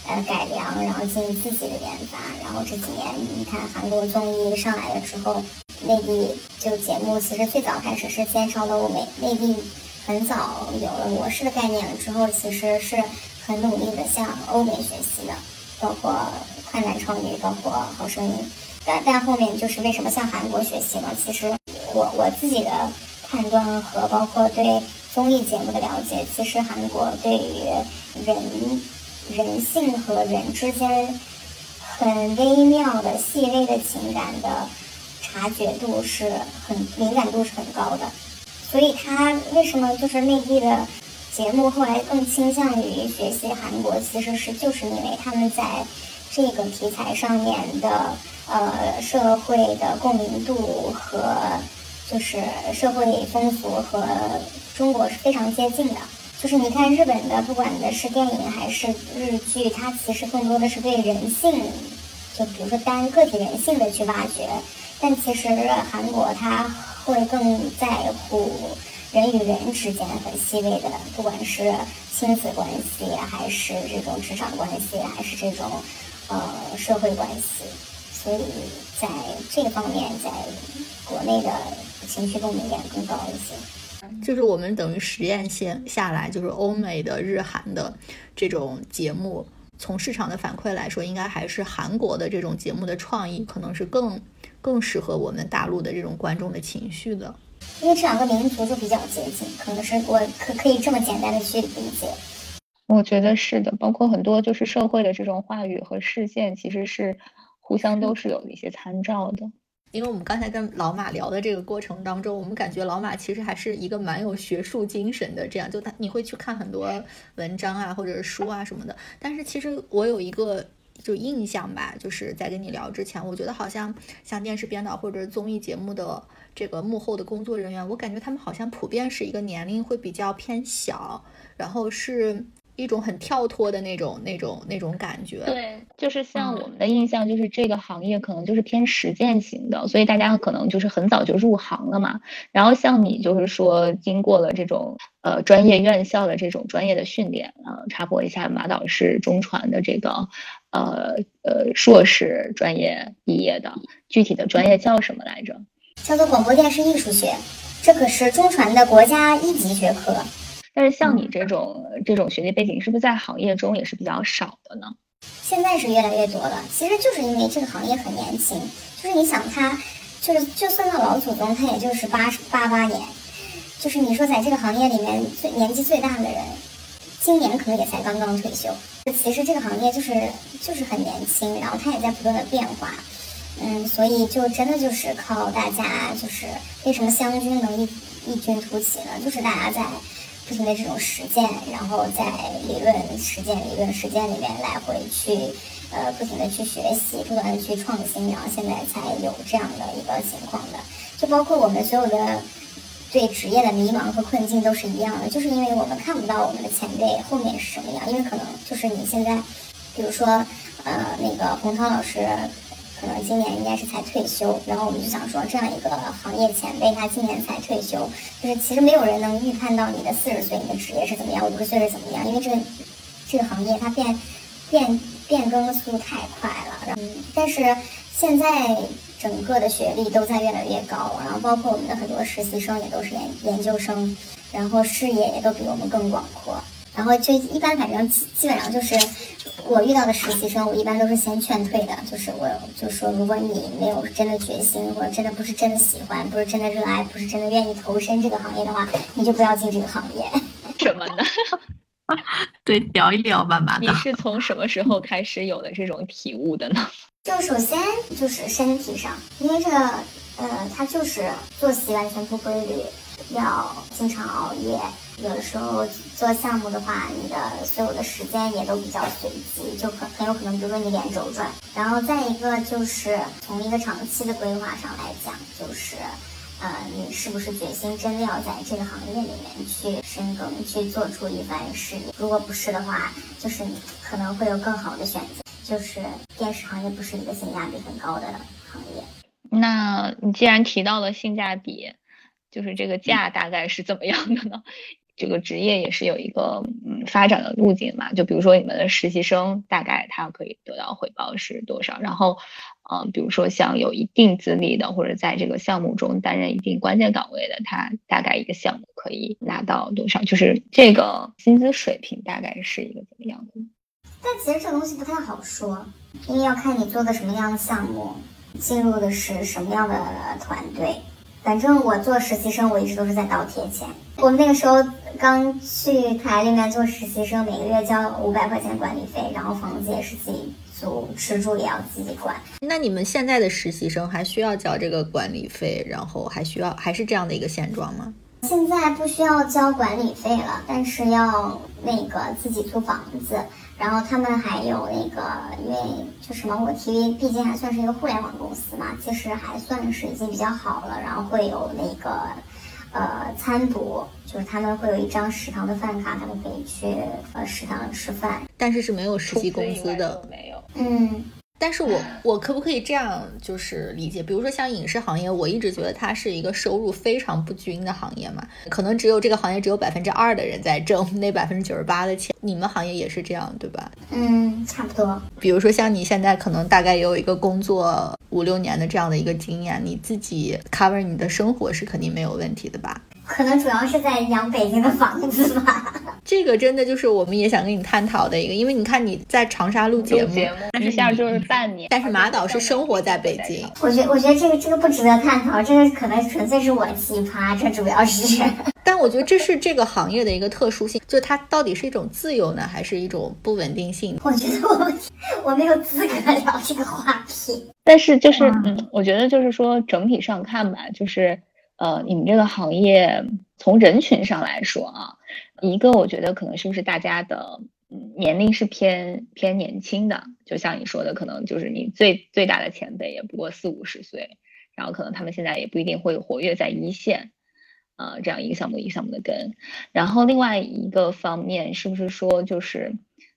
呃，改良，然后进行自己的研发，然后这几年你看韩国综艺上来了之后。内地就节目其实最早开始是先抄的欧美，内地很早有了模式的概念了之后，其实是很努力的向欧美学习的，包括《快男超女》，包括《好声音》，但但后面就是为什么向韩国学习呢？其实我我自己的判断和包括对综艺节目的了解，其实韩国对于人人性和人之间很微妙的细微的情感的。察觉度是很敏感度是很高的，所以他为什么就是内地的节目后来更倾向于学习韩国，其实是就是因为他们在这个题材上面的呃社会的共鸣度和就是社会风俗和中国是非常接近的。就是你看日本的，不管的是电影还是日剧，它其实更多的是对人性，就比如说单个体人性的去挖掘。但其实韩国他会更在乎人与人之间很细微的，不管是亲子关系，还是这种职场关系，还是这种呃社会关系，所以在这方面，在国内的情绪共鸣点更高一些。就是我们等于实验线下来，就是欧美的、日韩的这种节目，从市场的反馈来说，应该还是韩国的这种节目的创意可能是更。更适合我们大陆的这种观众的情绪的，因为这两个民族就比较接近，可能是我可可以这么简单的去理解。我觉得是的，包括很多就是社会的这种话语和事件，其实是互相都是有一些参照的。因为我们刚才跟老马聊的这个过程当中，我们感觉老马其实还是一个蛮有学术精神的，这样就他你会去看很多文章啊，或者是书啊什么的。但是其实我有一个。就印象吧，就是在跟你聊之前，我觉得好像像电视编导或者综艺节目的这个幕后的工作人员，我感觉他们好像普遍是一个年龄会比较偏小，然后是。一种很跳脱的那种、那种、那种感觉。对，就是像我们的印象，就是这个行业可能就是偏实践型的，所以大家可能就是很早就入行了嘛。然后像你，就是说经过了这种呃专业院校的这种专业的训练啊，插播一下，马导是中传的这个呃呃硕士专业毕业的，具体的专业叫什么来着？叫做广播电视艺术学，这可是中传的国家一级学科。但是像你这种这种学历背景，是不是在行业中也是比较少的呢？现在是越来越多了。其实就是因为这个行业很年轻，就是你想他，就是就算到老祖宗，他也就是八八八年。就是你说在这个行业里面最年纪最大的人，今年可能也才刚刚退休。其实这个行业就是就是很年轻，然后它也在不断的变化。嗯，所以就真的就是靠大家，就是为什么湘军能异异军突起呢？就是大家在。不停的这种实践，然后在理论、实践、理论、实践里面来回去，呃，不停的去学习，不断的去创新，然后现在才有这样的一个情况的。就包括我们所有的对职业的迷茫和困境都是一样的，就是因为我们看不到我们的前辈后面是什么样，因为可能就是你现在，比如说，呃，那个洪涛老师可能今年应该是才退休，然后我们就想说，这样一个行业前辈，他今年才退休，就是其实没有人能预判到你的四十岁你的职业是怎么样，五十岁是怎么样，因为这个这个行业它变变变更的速度太快了。然后，但是现在整个的学历都在越来越高，然后包括我们的很多实习生也都是研研究生，然后视野也都比我们更广阔。然后就一般，反正基基本上就是我遇到的实习生，我一般都是先劝退的，就是我就说，如果你没有真的决心，或者真的不是真的喜欢，不是真的热爱，不是真的愿意投身这个行业的话，你就不要进这个行业。[LAUGHS] 什么呢？[LAUGHS] 对，聊一聊吧，马你是从什么时候开始有的这种体悟的呢？[LAUGHS] 就首先就是身体上，因为这个呃，它就是作息完全不规律，要经常熬夜。有的时候做项目的话，你的所有的时间也都比较随机，就很很有可能，比如说你脸周转。然后再一个就是从一个长期的规划上来讲，就是呃，你是不是决心真的要在这个行业里面去深耕，去做出一番事业？如果不是的话，就是你可能会有更好的选择。就是电视行业不是一个性价比很高的行业。那你既然提到了性价比，就是这个价大概是怎么样的呢？这个职业也是有一个嗯发展的路径嘛，就比如说你们的实习生大概他可以得到回报是多少，然后，嗯，比如说像有一定资历的或者在这个项目中担任一定关键岗位的，他大概一个项目可以拿到多少？就是这个薪资水平大概是一个怎么样的？但其实这东西不太好说，因为要看你做的什么样的项目，进入的是什么样的团队。反正我做实习生，我一直都是在倒贴钱。我们那个时候刚去台里面做实习生，每个月交五百块钱管理费，然后房子也是自己租，吃住也要自己管。那你们现在的实习生还需要交这个管理费，然后还需要还是这样的一个现状吗？现在不需要交管理费了，但是要那个自己租房子。然后他们还有那个，因为就是芒果 TV，毕竟还算是一个互联网公司嘛，其实还算是已经比较好了。然后会有那个，呃，餐补，就是他们会有一张食堂的饭卡，他们可以去呃食堂吃饭，但是是没有实习工资的，没有。嗯。但是我我可不可以这样就是理解？比如说像影视行业，我一直觉得它是一个收入非常不均的行业嘛，可能只有这个行业只有百分之二的人在挣那百分之九十八的钱。你们行业也是这样对吧？嗯，差不多。比如说像你现在可能大概有一个工作五六年的这样的一个经验，你自己 cover 你的生活是肯定没有问题的吧？可能主要是在养北京的房子吧。[LAUGHS] 这个真的就是我们也想跟你探讨的一个，因为你看你在长沙录节目，一下就是半年，但是马导是生活在北京。我觉我觉得这个这个不值得探讨，这个可能纯粹是我奇葩，这主要是。[LAUGHS] 但我觉得这是这个行业的一个特殊性，就它到底是一种自由呢，还是一种不稳定性？我觉得我我没有资格聊这个话题。但是就是嗯，我觉得就是说整体上看吧，就是。呃，你们这个行业从人群上来说啊，一个我觉得可能是不是大家的年龄是偏偏年轻的，就像你说的，可能就是你最最大的前辈也不过四五十岁，然后可能他们现在也不一定会活跃在一线，呃，这样一个项目一个项目的跟，然后另外一个方面是不是说就是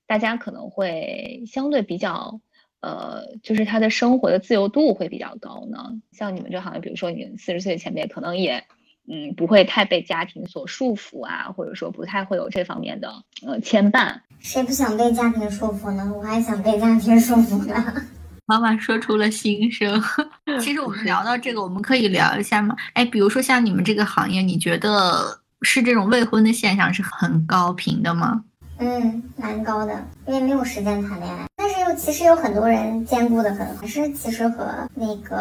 大家可能会相对比较。呃，就是他的生活的自由度会比较高呢。像你们这行业，比如说你四十岁前辈，可能也，嗯，不会太被家庭所束缚啊，或者说不太会有这方面的呃牵绊。谁不想被家庭束缚呢？我还想被家庭束缚呢。[LAUGHS] 妈妈说出了心声。[LAUGHS] 其实我们聊到这个，我们可以聊一下吗？哎，比如说像你们这个行业，你觉得是这种未婚的现象是很高频的吗？嗯，蛮高的，因为没有时间谈恋爱。但是又其实有很多人兼顾的很，好是其实和那个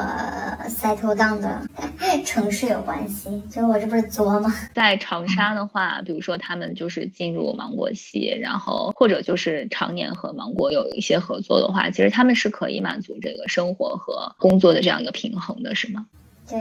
settle down 的 [LAUGHS] 城市有关系。就我这不是作吗？在长沙的话，比如说他们就是进入芒果系，然后或者就是常年和芒果有一些合作的话，其实他们是可以满足这个生活和工作的这样一个平衡的，是吗？对，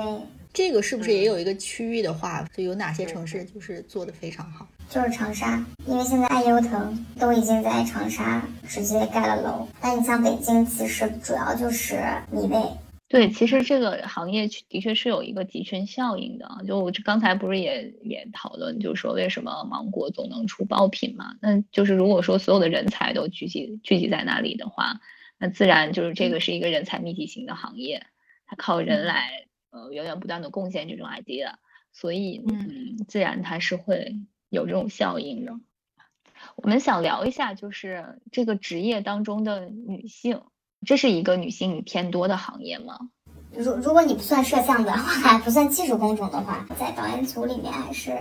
这个是不是也有一个区域的话，就有哪些城市就是做的非常好？就是长沙，因为现在爱优腾都已经在长沙直接盖了楼。那你像北京，其实主要就是米味。对，其实这个行业的确是有一个集群效应的。就我刚才不是也也讨论，就是说为什么芒果总能出爆品嘛？那就是如果说所有的人才都聚集聚集在那里的话，那自然就是这个是一个人才密集型的行业，它靠人来呃源源不断的贡献这种 idea，所以嗯，自然它是会有这种效应的。我们想聊一下，就是这个职业当中的女性，这是一个女性偏多的行业吗？如如果你不算摄像的话，不算技术工种的话，在导演组里面还是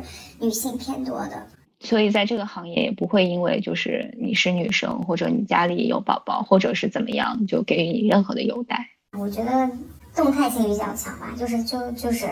女性偏多的。所以在这个行业也不会因为就是你是女生，或者你家里有宝宝，或者是怎么样，就给予你任何的优待。我觉得动态性比较强吧，就是就就是。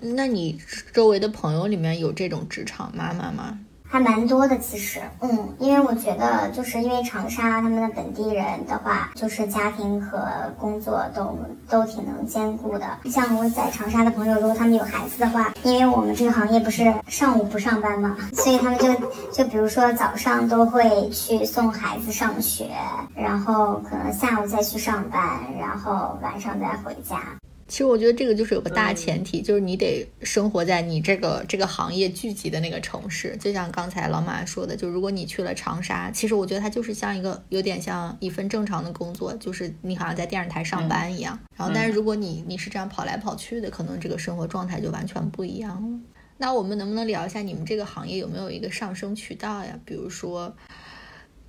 那你周围的朋友里面有这种职场妈妈吗？还蛮多的，其实，嗯，因为我觉得，就是因为长沙他们的本地人的话，就是家庭和工作都都挺能兼顾的。像我在长沙的朋友，如果他们有孩子的话，因为我们这个行业不是上午不上班嘛，所以他们就就比如说早上都会去送孩子上学，然后可能下午再去上班，然后晚上再回家。其实我觉得这个就是有个大前提，就是你得生活在你这个这个行业聚集的那个城市。就像刚才老马说的，就如果你去了长沙，其实我觉得它就是像一个有点像一份正常的工作，就是你好像在电视台上班一样。然后，但是如果你你是这样跑来跑去的，可能这个生活状态就完全不一样了。那我们能不能聊一下你们这个行业有没有一个上升渠道呀？比如说，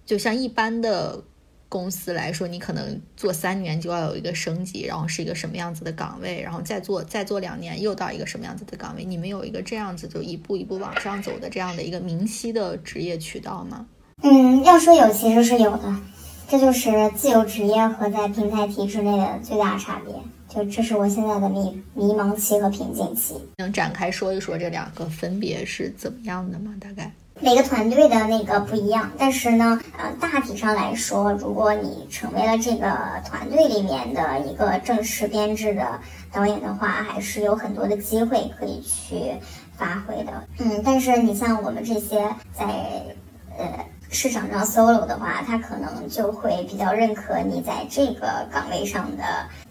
就像一般的。公司来说，你可能做三年就要有一个升级，然后是一个什么样子的岗位，然后再做再做两年又到一个什么样子的岗位。你们有一个这样子就一步一步往上走的这样的一个明晰的职业渠道吗？嗯，要说有，其实是有的。这就是自由职业和在平台体制内的最大差别。就这是我现在的迷迷茫期和瓶颈期。能展开说一说这两个分别是怎么样的吗？大概？每个团队的那个不一样，但是呢，呃，大体上来说，如果你成为了这个团队里面的一个正式编制的导演的话，还是有很多的机会可以去发挥的。嗯，但是你像我们这些在，呃。市场上 solo 的话，他可能就会比较认可你在这个岗位上的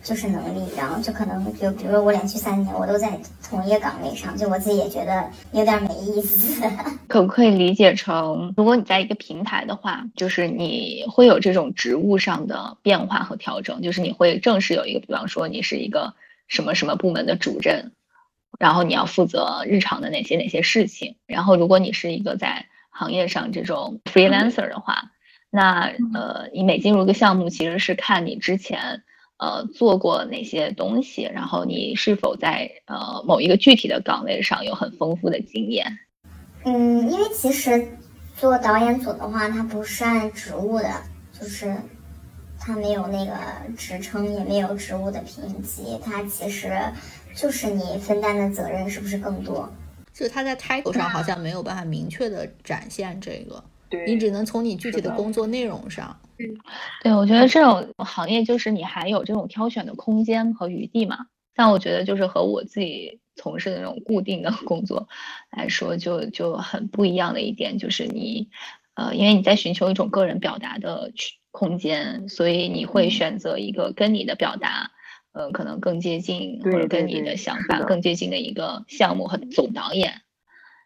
就是能力，然后就可能就比如说我连续三年我都在同一个岗位上，就我自己也觉得有点没意思。[LAUGHS] 可不可以理解成，如果你在一个平台的话，就是你会有这种职务上的变化和调整，就是你会正式有一个，比方说你是一个什么什么部门的主任，然后你要负责日常的哪些哪些事情，然后如果你是一个在行业上这种 freelancer 的话，那呃，你每进入一个项目，其实是看你之前呃做过哪些东西，然后你是否在呃某一个具体的岗位上有很丰富的经验。嗯，因为其实做导演组的话，它不是按职务的，就是它没有那个职称，也没有职务的评级，它其实就是你分担的责任是不是更多。就是他在 title 上好像没有办法明确的展现这个，你只能从你具体的工作内容上。对，我觉得这种行业就是你还有这种挑选的空间和余地嘛。但我觉得就是和我自己从事的那种固定的工作来说，就就很不一样的一点就是你，呃，因为你在寻求一种个人表达的空间，所以你会选择一个跟你的表达。呃，可能更接近或者跟你的想法更接近的一个项目和总导演，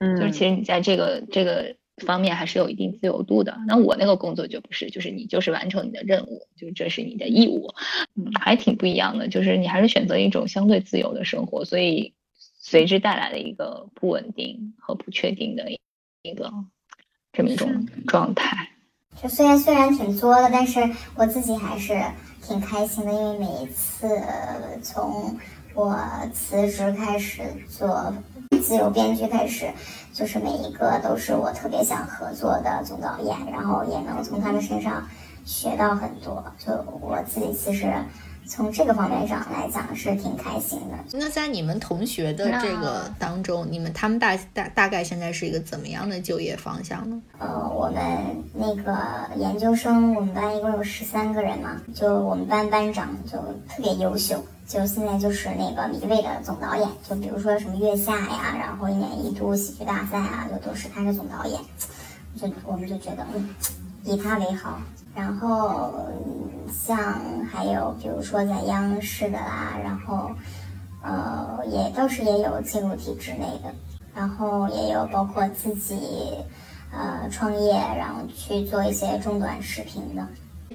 嗯，就是其实你在这个这个方面还是有一定自由度的。那我那个工作就不是，就是你就是完成你的任务，就是这是你的义务，嗯，还挺不一样的。就是你还是选择一种相对自由的生活，所以随之带来的一个不稳定和不确定的一个这么一种状态。就虽然虽然挺作的，但是我自己还是。挺开心的，因为每一次从我辞职开始做自由编剧开始，就是每一个都是我特别想合作的总导演，然后也能从他们身上学到很多。就我自己其实。从这个方面上来讲是挺开心的。那在你们同学的这个当中，你们他们大大大概现在是一个怎么样的就业方向呢？呃，我们那个研究生，我们班一共有十三个人嘛，就我们班班长就特别优秀，就现在就是那个米未的总导演。就比如说什么月下呀，然后一年一度喜剧大赛啊，就都是他是总导演。就我们就觉得，嗯，以他为豪。然后像还有比如说在央视的啦，然后呃也倒是也有进入体制内的，然后也有包括自己呃创业，然后去做一些中短视频的，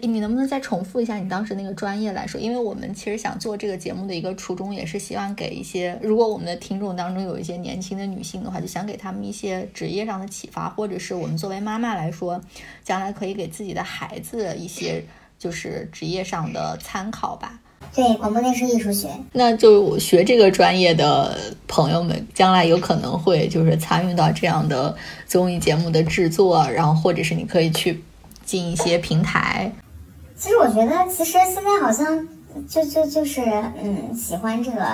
你能不能再重复一下你当时那个专业来说？因为我们其实想做这个节目的一个初衷，也是希望给一些，如果我们的听众当中有一些年轻的女性的话，就想给他们一些职业上的启发，或者是我们作为妈妈来说，将来可以给自己的孩子一些就是职业上的参考吧。对，广播电视艺术学。那就学这个专业的朋友们，将来有可能会就是参与到这样的综艺节目的制作，然后或者是你可以去进一些平台。其实我觉得，其实现在好像就就就是嗯，喜欢这个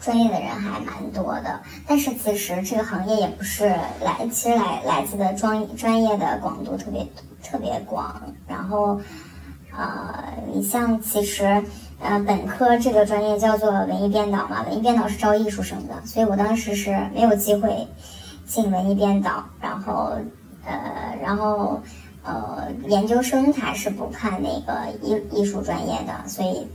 专业的人还蛮多的。但是其实这个行业也不是来，其实来来自的专专业的广度特别特别广。然后呃，你像其实。呃，本科这个专业叫做文艺编导嘛，文艺编导是招艺术生的，所以我当时是没有机会进文艺编导，然后呃，然后呃，研究生他是不看那个艺艺术专业的，所以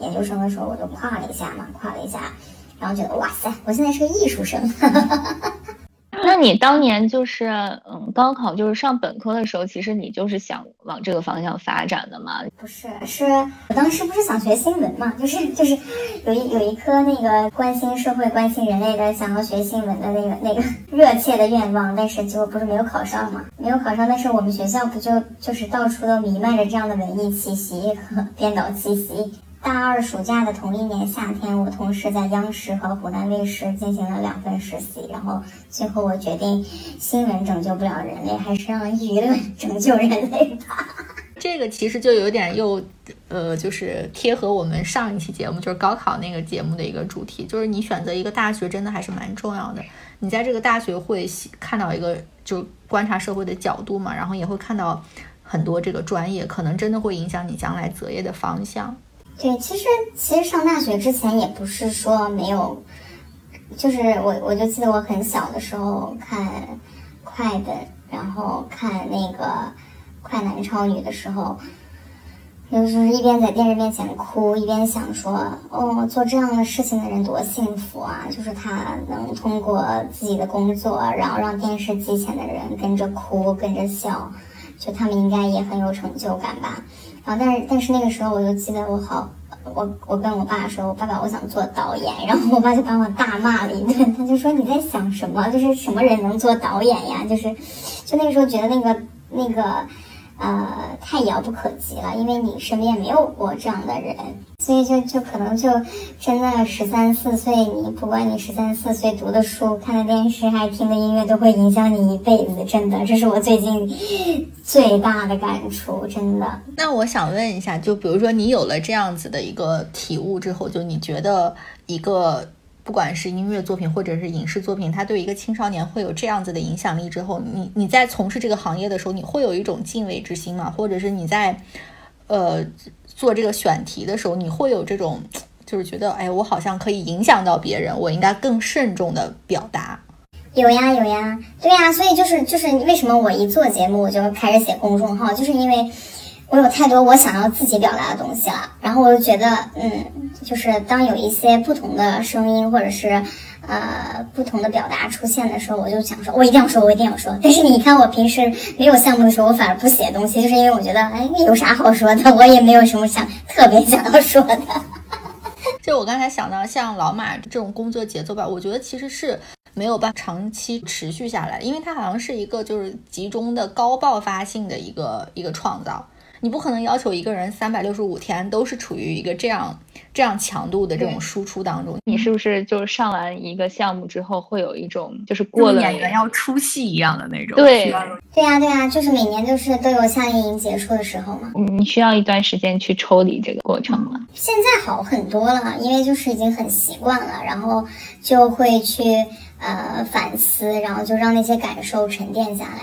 研究生的时候我就跨了一下嘛，跨了一下，然后觉得哇塞，我现在是个艺术生。哈 [LAUGHS] 哈那你当年就是嗯，高考就是上本科的时候，其实你就是想往这个方向发展的吗？不是，是我当时不是想学新闻嘛，就是就是有一有一颗那个关心社会、关心人类的，想要学新闻的那个那个 [LAUGHS] 热切的愿望，但是结果不是没有考上嘛，没有考上。但是我们学校不就就是到处都弥漫着这样的文艺气息和编导气息。大二暑假的同一年夏天，我同时在央视和湖南卫视进行了两份实习，然后最后我决定，新闻拯救不了人类，还是让舆论 [LAUGHS] 拯救人类吧。这个其实就有点又，呃，就是贴合我们上一期节目，就是高考那个节目的一个主题，就是你选择一个大学真的还是蛮重要的。你在这个大学会看到一个就观察社会的角度嘛，然后也会看到很多这个专业，可能真的会影响你将来择业的方向。对，其实其实上大学之前也不是说没有，就是我我就记得我很小的时候看快本，然后看那个快男超女的时候，就是一边在电视面前哭，一边想说，哦，做这样的事情的人多幸福啊！就是他能通过自己的工作，然后让电视机前的人跟着哭，跟着笑，就他们应该也很有成就感吧。然后，但是，但是那个时候，我就记得我好，我我跟我爸说，我爸爸我想做导演，然后我爸就把我大骂了一顿，他就说你在想什么？就是什么人能做导演呀？就是，就那个时候觉得那个那个。呃，太遥不可及了，因为你身边没有过这样的人，所以就就可能就真的十三四岁，你不管你十三四岁读的书、看的电视、还听的音乐，都会影响你一辈子。真的，这是我最近最大的感触，真的。那我想问一下，就比如说你有了这样子的一个体悟之后，就你觉得一个。不管是音乐作品或者是影视作品，它对一个青少年会有这样子的影响力之后，你你在从事这个行业的时候，你会有一种敬畏之心吗？或者是你在，呃，做这个选题的时候，你会有这种，就是觉得，哎，我好像可以影响到别人，我应该更慎重的表达。有呀有呀，对呀，所以就是就是为什么我一做节目我就开始写公众号，就是因为。我有太多我想要自己表达的东西了，然后我就觉得，嗯，就是当有一些不同的声音或者是，呃，不同的表达出现的时候，我就想说，我一定要说，我一定要说。但是你看，我平时没有项目的时候，我反而不写东西，就是因为我觉得，哎，有啥好说的？我也没有什么想特别想要说的。[LAUGHS] 就我刚才想到，像老马这种工作节奏吧，我觉得其实是没有办法长期持续下来，因为它好像是一个就是集中的高爆发性的一个一个创造。你不可能要求一个人三百六十五天都是处于一个这样这样强度的这种输出当中。你是不是就是上完一个项目之后，会有一种就是过了演员要出戏一样的那种？对，对呀，对呀，就是每年就是都有夏令营结束的时候嘛。你需要一段时间去抽离这个过程吗？现在好很多了，因为就是已经很习惯了，然后就会去呃反思，然后就让那些感受沉淀下来。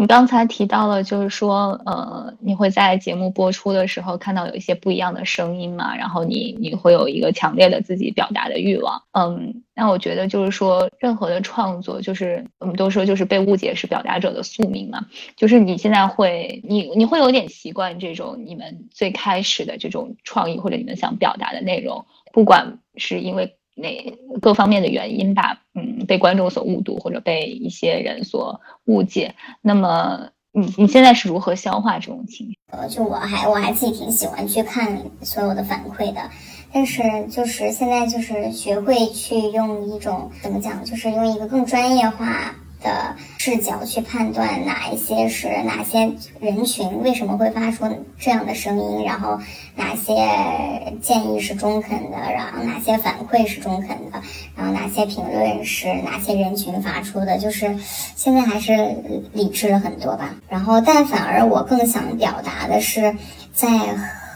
你刚才提到了，就是说，呃，你会在节目播出的时候看到有一些不一样的声音嘛？然后你你会有一个强烈的自己表达的欲望。嗯，那我觉得就是说，任何的创作，就是我们都说就是被误解是表达者的宿命嘛。就是你现在会，你你会有点习惯这种你们最开始的这种创意或者你们想表达的内容，不管是因为。那各方面的原因吧，嗯，被观众所误读或者被一些人所误解。那么你你现在是如何消化这种情绪？呃，就我还我还自己挺喜欢去看所有的反馈的，但是就是现在就是学会去用一种怎么讲，就是用一个更专业化。的视角去判断哪一些是哪些人群为什么会发出这样的声音，然后哪些建议是中肯的，然后哪些反馈是中肯的，然后哪些评论是哪些人群发出的，就是现在还是理智了很多吧。然后，但反而我更想表达的是，在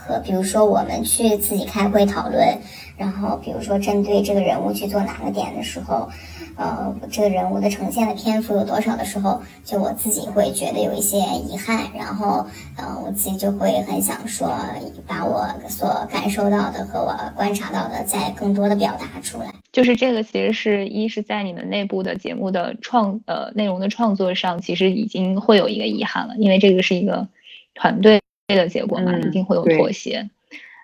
和比如说我们去自己开会讨论，然后比如说针对这个人物去做哪个点的时候。呃，这个人物的呈现的篇幅有多少的时候，就我自己会觉得有一些遗憾，然后，呃，我自己就会很想说，把我所感受到的和我观察到的，再更多的表达出来。就是这个，其实是一是在你们内部的节目的创呃内容的创作上，其实已经会有一个遗憾了，因为这个是一个团队的结果嘛，一定会有妥协。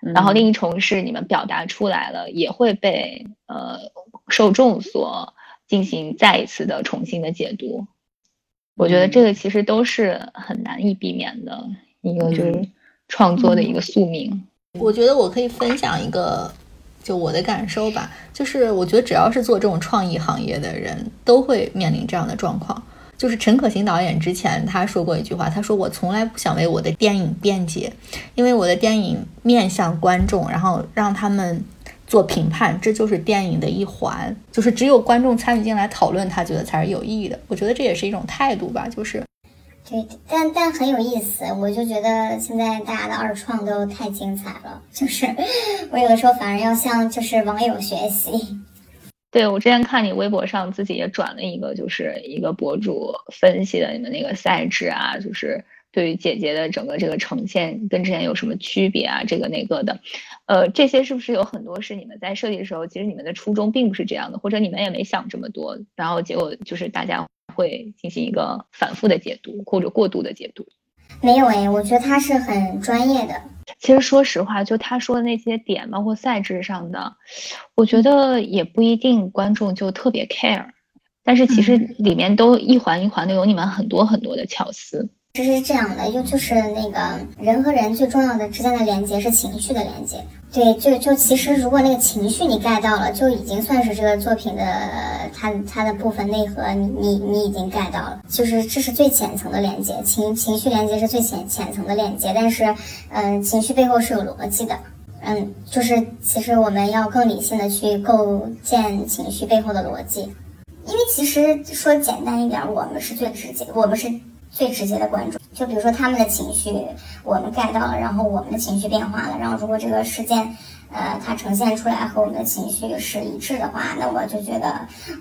然后另一重是你们表达出来了，也会被呃受众所。进行再一次的重新的解读，我觉得这个其实都是很难以避免的一个就是创作的一个宿命。我觉得我可以分享一个就我的感受吧，就是我觉得只要是做这种创意行业的人都会面临这样的状况。就是陈可辛导演之前他说过一句话，他说我从来不想为我的电影辩解，因为我的电影面向观众，然后让他们。做评判，这就是电影的一环，就是只有观众参与进来讨论，他觉得才是有意义的。我觉得这也是一种态度吧，就是，对，但但很有意思。我就觉得现在大家的二创都太精彩了，就是我有的时候反而要向就是网友学习。[LAUGHS] 对我之前看你微博上自己也转了一个，就是一个博主分析的你们那个赛制啊，就是对于姐姐的整个这个呈现跟之前有什么区别啊，这个那个的。呃，这些是不是有很多是你们在设计的时候，其实你们的初衷并不是这样的，或者你们也没想这么多，然后结果就是大家会进行一个反复的解读或者过度的解读？没有哎，我觉得他是很专业的。其实说实话，就他说的那些点，包括赛制上的，我觉得也不一定观众就特别 care，但是其实里面都一环一环的有你们很多很多的巧思。其实是这样的，又就是那个人和人最重要的之间的连接是情绪的连接。对，就就其实如果那个情绪你 get 到了，就已经算是这个作品的它它的部分内核，你你你已经 get 到了。就是这是最浅层的连接，情情绪连接是最浅浅层的连接。但是，嗯，情绪背后是有逻辑的。嗯，就是其实我们要更理性的去构建情绪背后的逻辑，因为其实说简单一点，我们是最直接，我们是。最直接的关注，就比如说他们的情绪，我们 get 到了，然后我们的情绪变化了，然后如果这个事件，呃，它呈现出来和我们的情绪是一致的话，那我就觉得，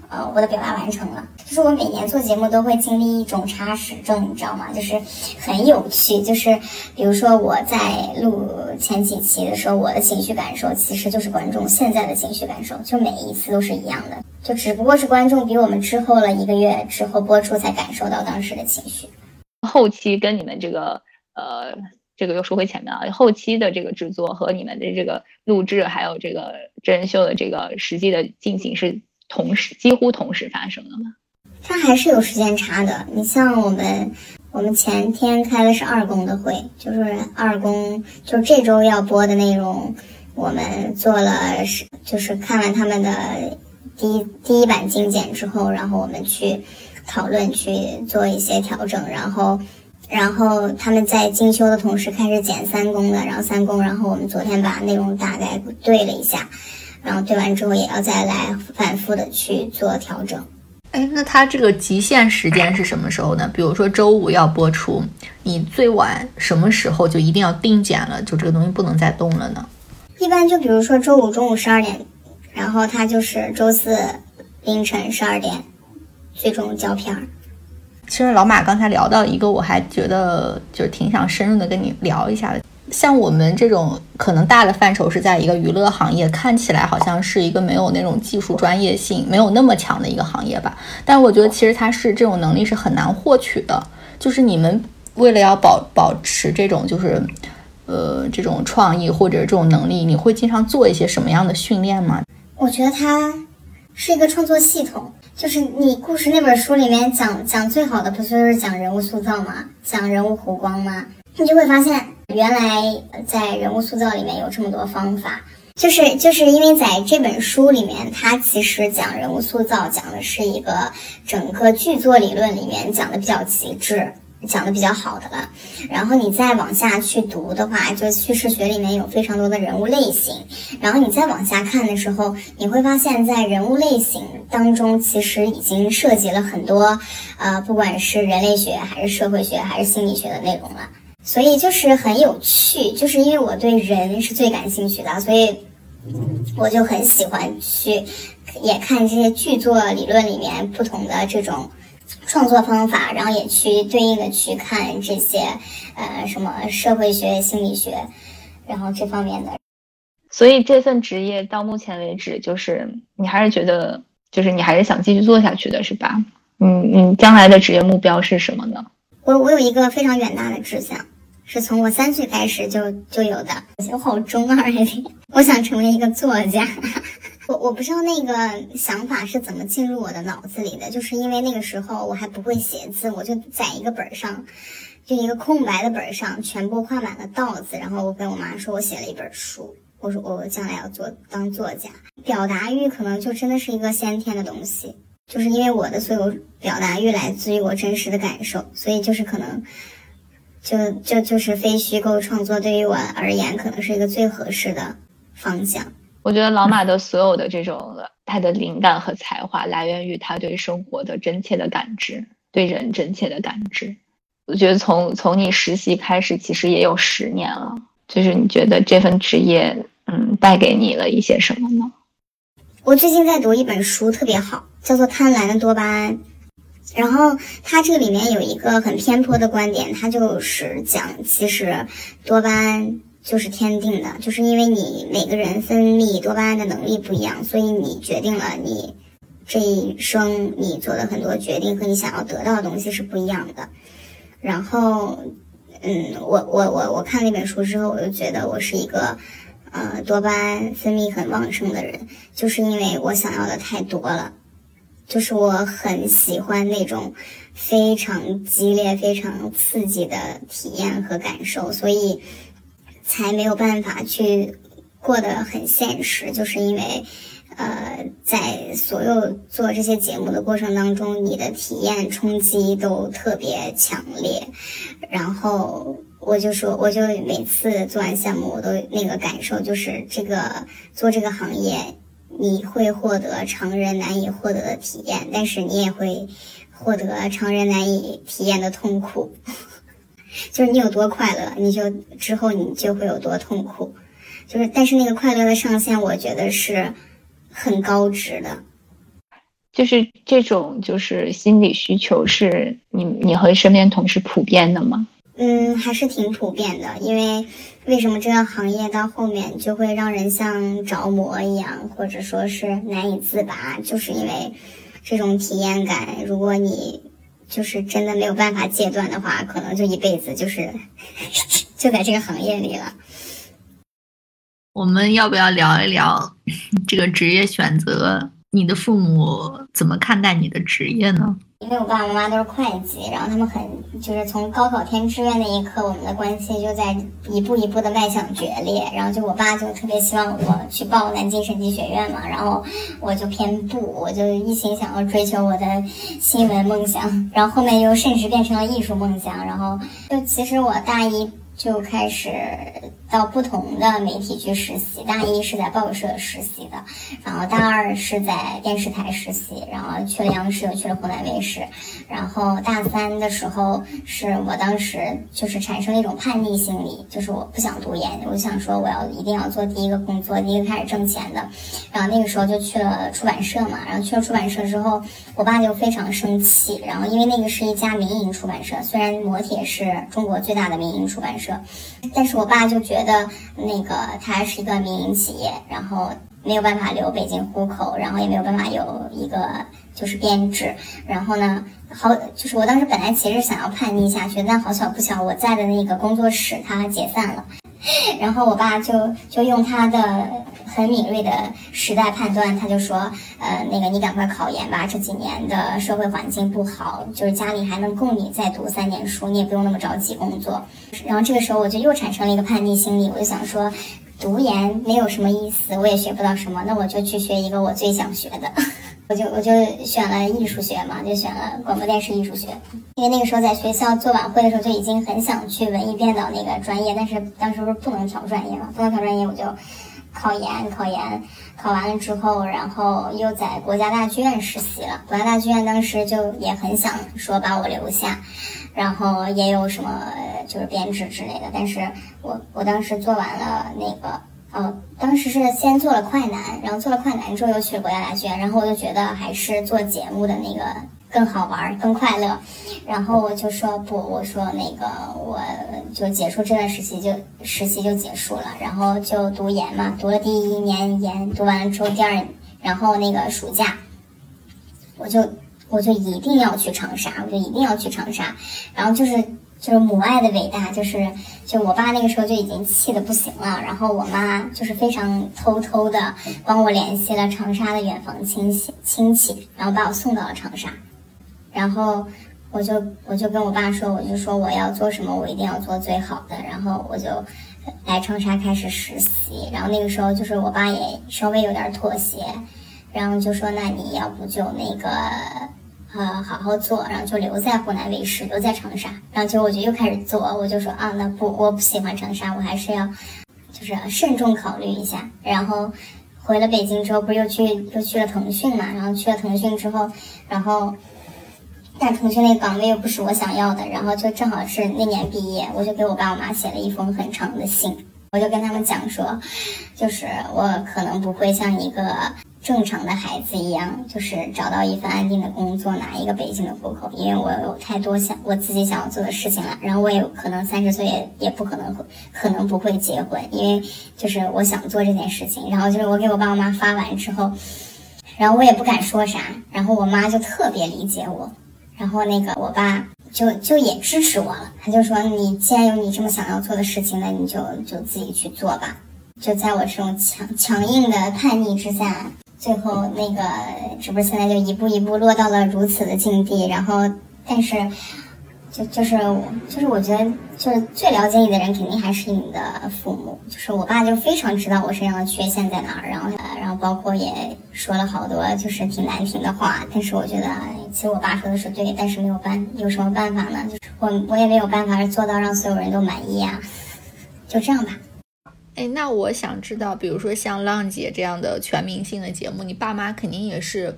呃，我的表达完成了。就是我每年做节目都会经历一种查实症，你知道吗？就是很有趣。就是比如说我在录前几期的时候，我的情绪感受其实就是观众现在的情绪感受，就每一次都是一样的，就只不过是观众比我们之后了一个月之后播出才感受到当时的情绪。后期跟你们这个呃，这个又说回前面啊，后期的这个制作和你们的这个录制，还有这个真人秀的这个实际的进行是同时几乎同时发生的吗？它还是有时间差的。你像我们，我们前天开的是二公的会，就是二公就这周要播的内容，我们做了是就是看完他们的第一第一版精简之后，然后我们去。讨论去做一些调整，然后，然后他们在精修的同时开始剪三公的，然后三公，然后我们昨天把内容大概对了一下，然后对完之后也要再来反复的去做调整。哎，那它这个极限时间是什么时候呢？比如说周五要播出，你最晚什么时候就一定要定剪了，就这个东西不能再动了呢？一般就比如说周五中午十二点，然后它就是周四凌晨十二点。最终胶片儿。其实老马刚才聊到一个，我还觉得就是挺想深入的跟你聊一下的。像我们这种可能大的范畴是在一个娱乐行业，看起来好像是一个没有那种技术专业性没有那么强的一个行业吧。但我觉得其实它是这种能力是很难获取的。就是你们为了要保保持这种就是呃这种创意或者这种能力，你会经常做一些什么样的训练吗？我觉得它是一个创作系统。就是你故事那本书里面讲讲最好的，不就是讲人物塑造吗？讲人物弧光吗？你就会发现，原来在人物塑造里面有这么多方法。就是就是因为在这本书里面，它其实讲人物塑造，讲的是一个整个剧作理论里面讲的比较极致。讲的比较好的了，然后你再往下去读的话，就叙事学里面有非常多的人物类型，然后你再往下看的时候，你会发现在人物类型当中，其实已经涉及了很多，呃，不管是人类学还是社会学还是心理学的内容了，所以就是很有趣，就是因为我对人是最感兴趣的，所以我就很喜欢去也看这些剧作理论里面不同的这种。创作方法，然后也去对应的去看这些，呃，什么社会学、心理学，然后这方面的。所以这份职业到目前为止，就是你还是觉得，就是你还是想继续做下去的，是吧？嗯嗯，将来的职业目标是什么呢？我我有一个非常远大的志向，是从我三岁开始就就有的。我好中二呀！我想成为一个作家。我我不知道那个想法是怎么进入我的脑子里的，就是因为那个时候我还不会写字，我就在一个本上，就一个空白的本上，全部画满了道子，然后我跟我妈说，我写了一本书，我说我将来要做当作家，表达欲可能就真的是一个先天的东西，就是因为我的所有表达欲来自于我真实的感受，所以就是可能，就就就是非虚构创作对于我而言，可能是一个最合适的方向。我觉得老马的所有的这种他的灵感和才华来源于他对生活的真切的感知，对人真切的感知。我觉得从从你实习开始，其实也有十年了。就是你觉得这份职业，嗯，带给你了一些什么呢？我最近在读一本书，特别好，叫做《贪婪的多巴胺》。然后它这个里面有一个很偏颇的观点，它就是讲其实多巴胺。就是天定的，就是因为你每个人分泌多巴胺的能力不一样，所以你决定了你这一生你做的很多决定和你想要得到的东西是不一样的。然后，嗯，我我我我看那本书之后，我就觉得我是一个呃多巴胺分泌很旺盛的人，就是因为我想要的太多了，就是我很喜欢那种非常激烈、非常刺激的体验和感受，所以。才没有办法去过得很现实，就是因为，呃，在所有做这些节目的过程当中，你的体验冲击都特别强烈。然后我就说，我就每次做完项目，我都那个感受就是这个做这个行业，你会获得常人难以获得的体验，但是你也会获得常人难以体验的痛苦。就是你有多快乐，你就之后你就会有多痛苦。就是，但是那个快乐的上限，我觉得是很高值的。就是这种，就是心理需求，是你你和身边同事普遍的吗？嗯，还是挺普遍的。因为为什么这个行业到后面就会让人像着魔一样，或者说是难以自拔，就是因为这种体验感。如果你就是真的没有办法戒断的话，可能就一辈子就是 [LAUGHS] 就在这个行业里了。我们要不要聊一聊这个职业选择？你的父母怎么看待你的职业呢？因为我爸爸妈妈都是会计，然后他们很就是从高考填志愿那一刻，我们的关系就在一步一步的迈向决裂。然后就我爸就特别希望我去报南京审计学院嘛，然后我就偏不，我就一心想要追求我的新闻梦想，然后后面又甚至变成了艺术梦想。然后就其实我大一。就开始到不同的媒体去实习，大一是在报社实习的，然后大二是在电视台实习，然后去了央视，又去了湖南卫视，然后大三的时候是我当时就是产生了一种叛逆心理，就是我不想读研，我想说我要一定要做第一个工作，第一个开始挣钱的，然后那个时候就去了出版社嘛，然后去了出版社之后，我爸就非常生气，然后因为那个是一家民营出版社，虽然磨铁是中国最大的民营出版社。但是我爸就觉觉得那个他是一个民营企业，然后没有办法留北京户口，然后也没有办法有一个就是编制，然后呢，好就是我当时本来其实想要叛逆下去，但好巧不巧我在的那个工作室它解散了，然后我爸就就用他的很敏锐的时代判断，他就说，呃，那个你赶快考研吧，这几年的社会环境不好，就是家里还能供你再读三年书，你也不用那么着急工作。然后这个时候我就又产生了一个叛逆心理，我就想说，读研没有什么意思，我也学不到什么，那我就去学一个我最想学的。我就我就选了艺术学嘛，就选了广播电视艺术学，因为那个时候在学校做晚会的时候就已经很想去文艺编导那个专业，但是当时不是不能调专业嘛，不能调专业我就考研，考研考完了之后，然后又在国家大剧院实习了。国家大剧院当时就也很想说把我留下，然后也有什么就是编制之类的，但是我我当时做完了那个。哦，当时是先做了快男，然后做了快男之后又去了国家大剧院，然后我就觉得还是做节目的那个更好玩、更快乐，然后我就说不，我说那个我就结束这段实习就实习就结束了，然后就读研嘛，读了第一年研，读完了之后第二，然后那个暑假，我就我就一定要去长沙，我就一定要去长沙，然后就是。就是母爱的伟大，就是就我爸那个时候就已经气得不行了，然后我妈就是非常偷偷的帮我联系了长沙的远房亲戚亲戚，然后把我送到了长沙，然后我就我就跟我爸说，我就说我要做什么，我一定要做最好的，然后我就来长沙开始实习，然后那个时候就是我爸也稍微有点妥协，然后就说那你要不就那个。呃，好好做，然后就留在湖南卫视，留在长沙，然后就我就又开始做，我就说啊，那不，我不喜欢长沙，我还是要，就是慎重考虑一下。然后回了北京之后，不是又去又去了腾讯嘛？然后去了腾讯之后，然后但腾讯那个岗位又不是我想要的，然后就正好是那年毕业，我就给我爸我妈写了一封很长的信，我就跟他们讲说，就是我可能不会像一个。正常的孩子一样，就是找到一份安定的工作，拿一个北京的户口。因为我有太多想我自己想要做的事情了，然后我也可能三十岁也也不可能会，可能不会结婚，因为就是我想做这件事情。然后就是我给我爸我妈发完之后，然后我也不敢说啥，然后我妈就特别理解我，然后那个我爸就就也支持我了，他就说你既然有你这么想要做的事情，那你就就自己去做吧。就在我这种强强硬的叛逆之下。最后那个，这不是现在就一步一步落到了如此的境地。然后，但是，就就是就是，我觉得就是最了解你的人，肯定还是你的父母。就是我爸就非常知道我身上的缺陷在哪儿，然后然后包括也说了好多就是挺难听的话。但是我觉得，其实我爸说的是对，但是没有办有什么办法呢？就是我我也没有办法做到让所有人都满意啊。就这样吧。哎，那我想知道，比如说像浪姐这样的全明星的节目，你爸妈肯定也是，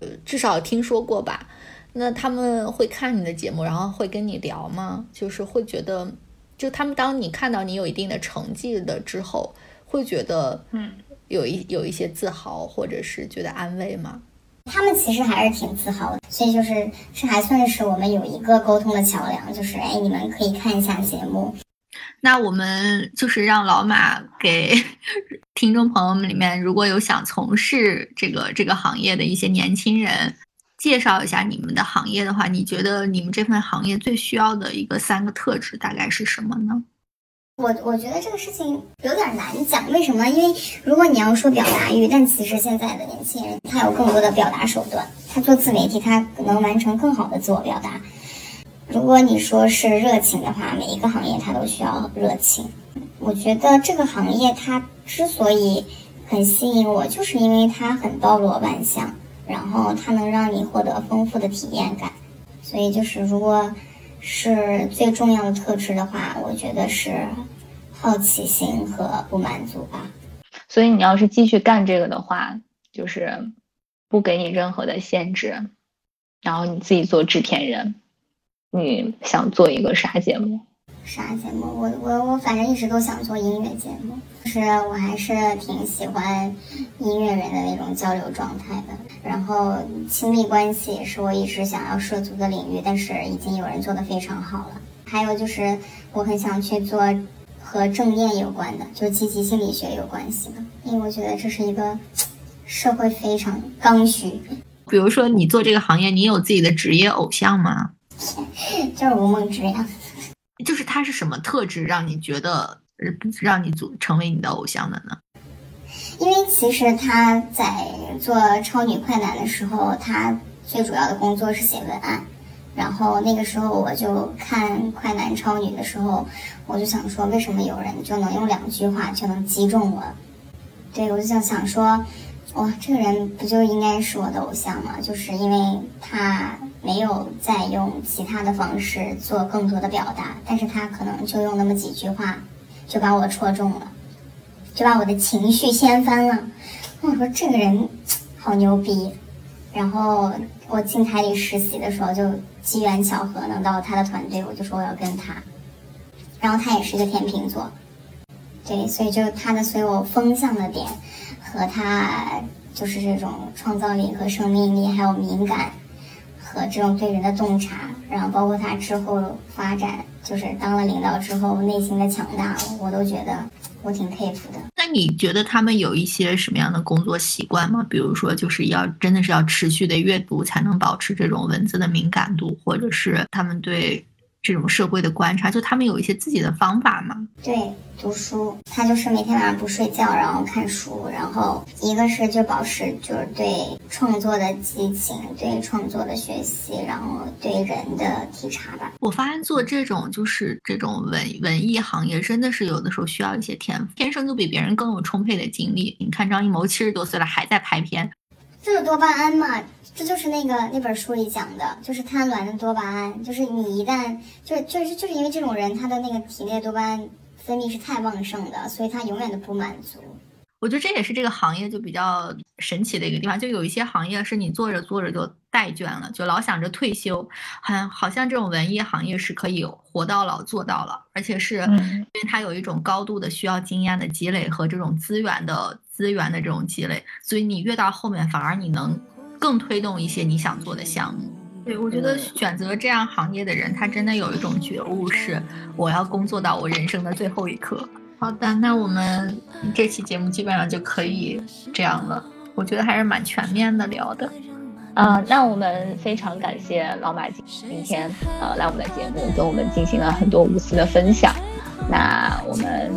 呃，至少听说过吧？那他们会看你的节目，然后会跟你聊吗？就是会觉得，就他们当你看到你有一定的成绩的之后，会觉得，嗯，有一有一些自豪，或者是觉得安慰吗？他们其实还是挺自豪的，所以就是这还算是我们有一个沟通的桥梁，就是哎，你们可以看一下节目。那我们就是让老马给 [LAUGHS] 听众朋友们里面，如果有想从事这个这个行业的一些年轻人，介绍一下你们的行业的话，你觉得你们这份行业最需要的一个三个特质大概是什么呢？我我觉得这个事情有点难讲，为什么？因为如果你要说表达欲，但其实现在的年轻人他有更多的表达手段，他做自媒体，他能完成更好的自我表达。如果你说是热情的话，每一个行业它都需要热情。我觉得这个行业它之所以很吸引我，就是因为它很包罗万象，然后它能让你获得丰富的体验感。所以就是，如果是最重要的特质的话，我觉得是好奇心和不满足吧。所以你要是继续干这个的话，就是不给你任何的限制，然后你自己做制片人。你想做一个啥节目？啥节目？我我我反正一直都想做音乐节目，就是我还是挺喜欢音乐人的那种交流状态的。然后亲密关系也是我一直想要涉足的领域，但是已经有人做的非常好了。还有就是我很想去做和正念有关的，就积极心理学有关系的，因为我觉得这是一个社会非常刚需。比如说你做这个行业，你有自己的职业偶像吗？[LAUGHS] 就是吴梦之呀，就是他是什么特质让你觉得呃让你组成为你的偶像的呢？因为其实他在做超女快男的时候，他最主要的工作是写文案。然后那个时候我就看快男超女的时候，我就想说，为什么有人就能用两句话就能击中我？对我就想想说，哇，这个人不就应该是我的偶像吗？就是因为他没有再用其他的方式做更多的表达，但是他可能就用那么几句话，就把我戳中了，就把我的情绪掀翻了。我说这个人好牛逼。然后我进台里实习的时候，就机缘巧合能到他的团队，我就说我要跟他。然后他也是一个天秤座，对，所以就他的所有风向的点和他就是这种创造力和生命力，还有敏感和这种对人的洞察，然后包括他之后发展，就是当了领导之后内心的强大，我都觉得我挺佩服的。那你觉得他们有一些什么样的工作习惯吗？比如说，就是要真的是要持续的阅读才能保持这种文字的敏感度，或者是他们对这种社会的观察，就他们有一些自己的方法嘛？对，读书，他就是每天晚上不睡觉，然后看书，然后一个是就保持就是对创作的激情，对创作的学习，然后对人的体察吧。我发现做这种就是这种文文艺行业，真的是有的时候需要一些天赋，天生就比别人更有充沛的精力。你看张艺谋七十多岁了还在拍片，这是多巴胺嘛？这就是那个那本书里讲的，就是贪婪的多巴胺，就是你一旦就是就是就是因为这种人，他的那个体内多巴胺分泌是太旺盛的，所以他永远都不满足。我觉得这也是这个行业就比较神奇的一个地方，就有一些行业是你做着做着就怠倦了，就老想着退休，很好像这种文艺行业是可以活到老做到老，而且是因为它有一种高度的需要经验的积累和这种资源的资源的这种积累，所以你越到后面反而你能。更推动一些你想做的项目。对我觉得选择这样行业的人，他真的有一种觉悟，是我要工作到我人生的最后一刻。好的，那我们这期节目基本上就可以这样了。我觉得还是蛮全面的聊的。啊，那我们非常感谢老马今今天呃来我们的节目，跟我们进行了很多无私的分享。那我们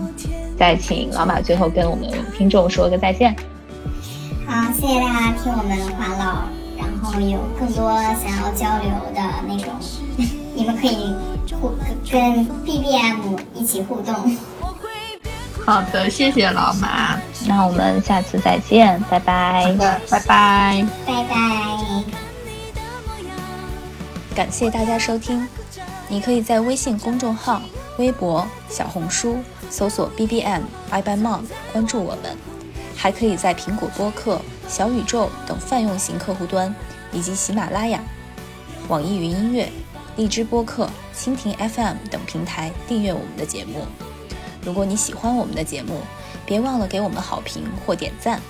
再请老马最后跟我们听众说个再见。好，谢谢大家听我们话唠，然后有更多想要交流的那种，你们可以互跟 B B M 一起互动。好的，谢谢老马，那我们下次再见，拜拜，拜拜，拜拜。感谢大家收听，你可以在微信公众号、微博、小红书搜索 B B M I by Mom 关注我们。还可以在苹果播客、小宇宙等泛用型客户端，以及喜马拉雅、网易云音乐、荔枝播客、蜻蜓 FM 等平台订阅我们的节目。如果你喜欢我们的节目，别忘了给我们好评或点赞，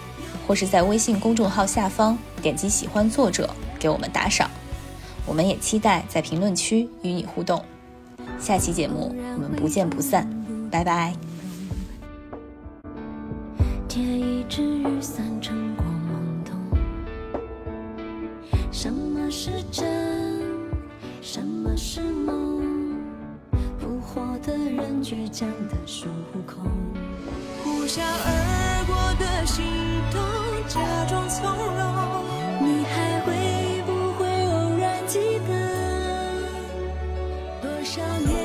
或是在微信公众号下方点击喜欢作者给我们打赏。我们也期待在评论区与你互动。下期节目我们不见不散，拜拜。只雨伞撑过懵懂，什么是真，什么是梦？扑火的人，倔强的孙悟空，呼啸而过的心动，假装从容。你还会不会偶然记得，多少年？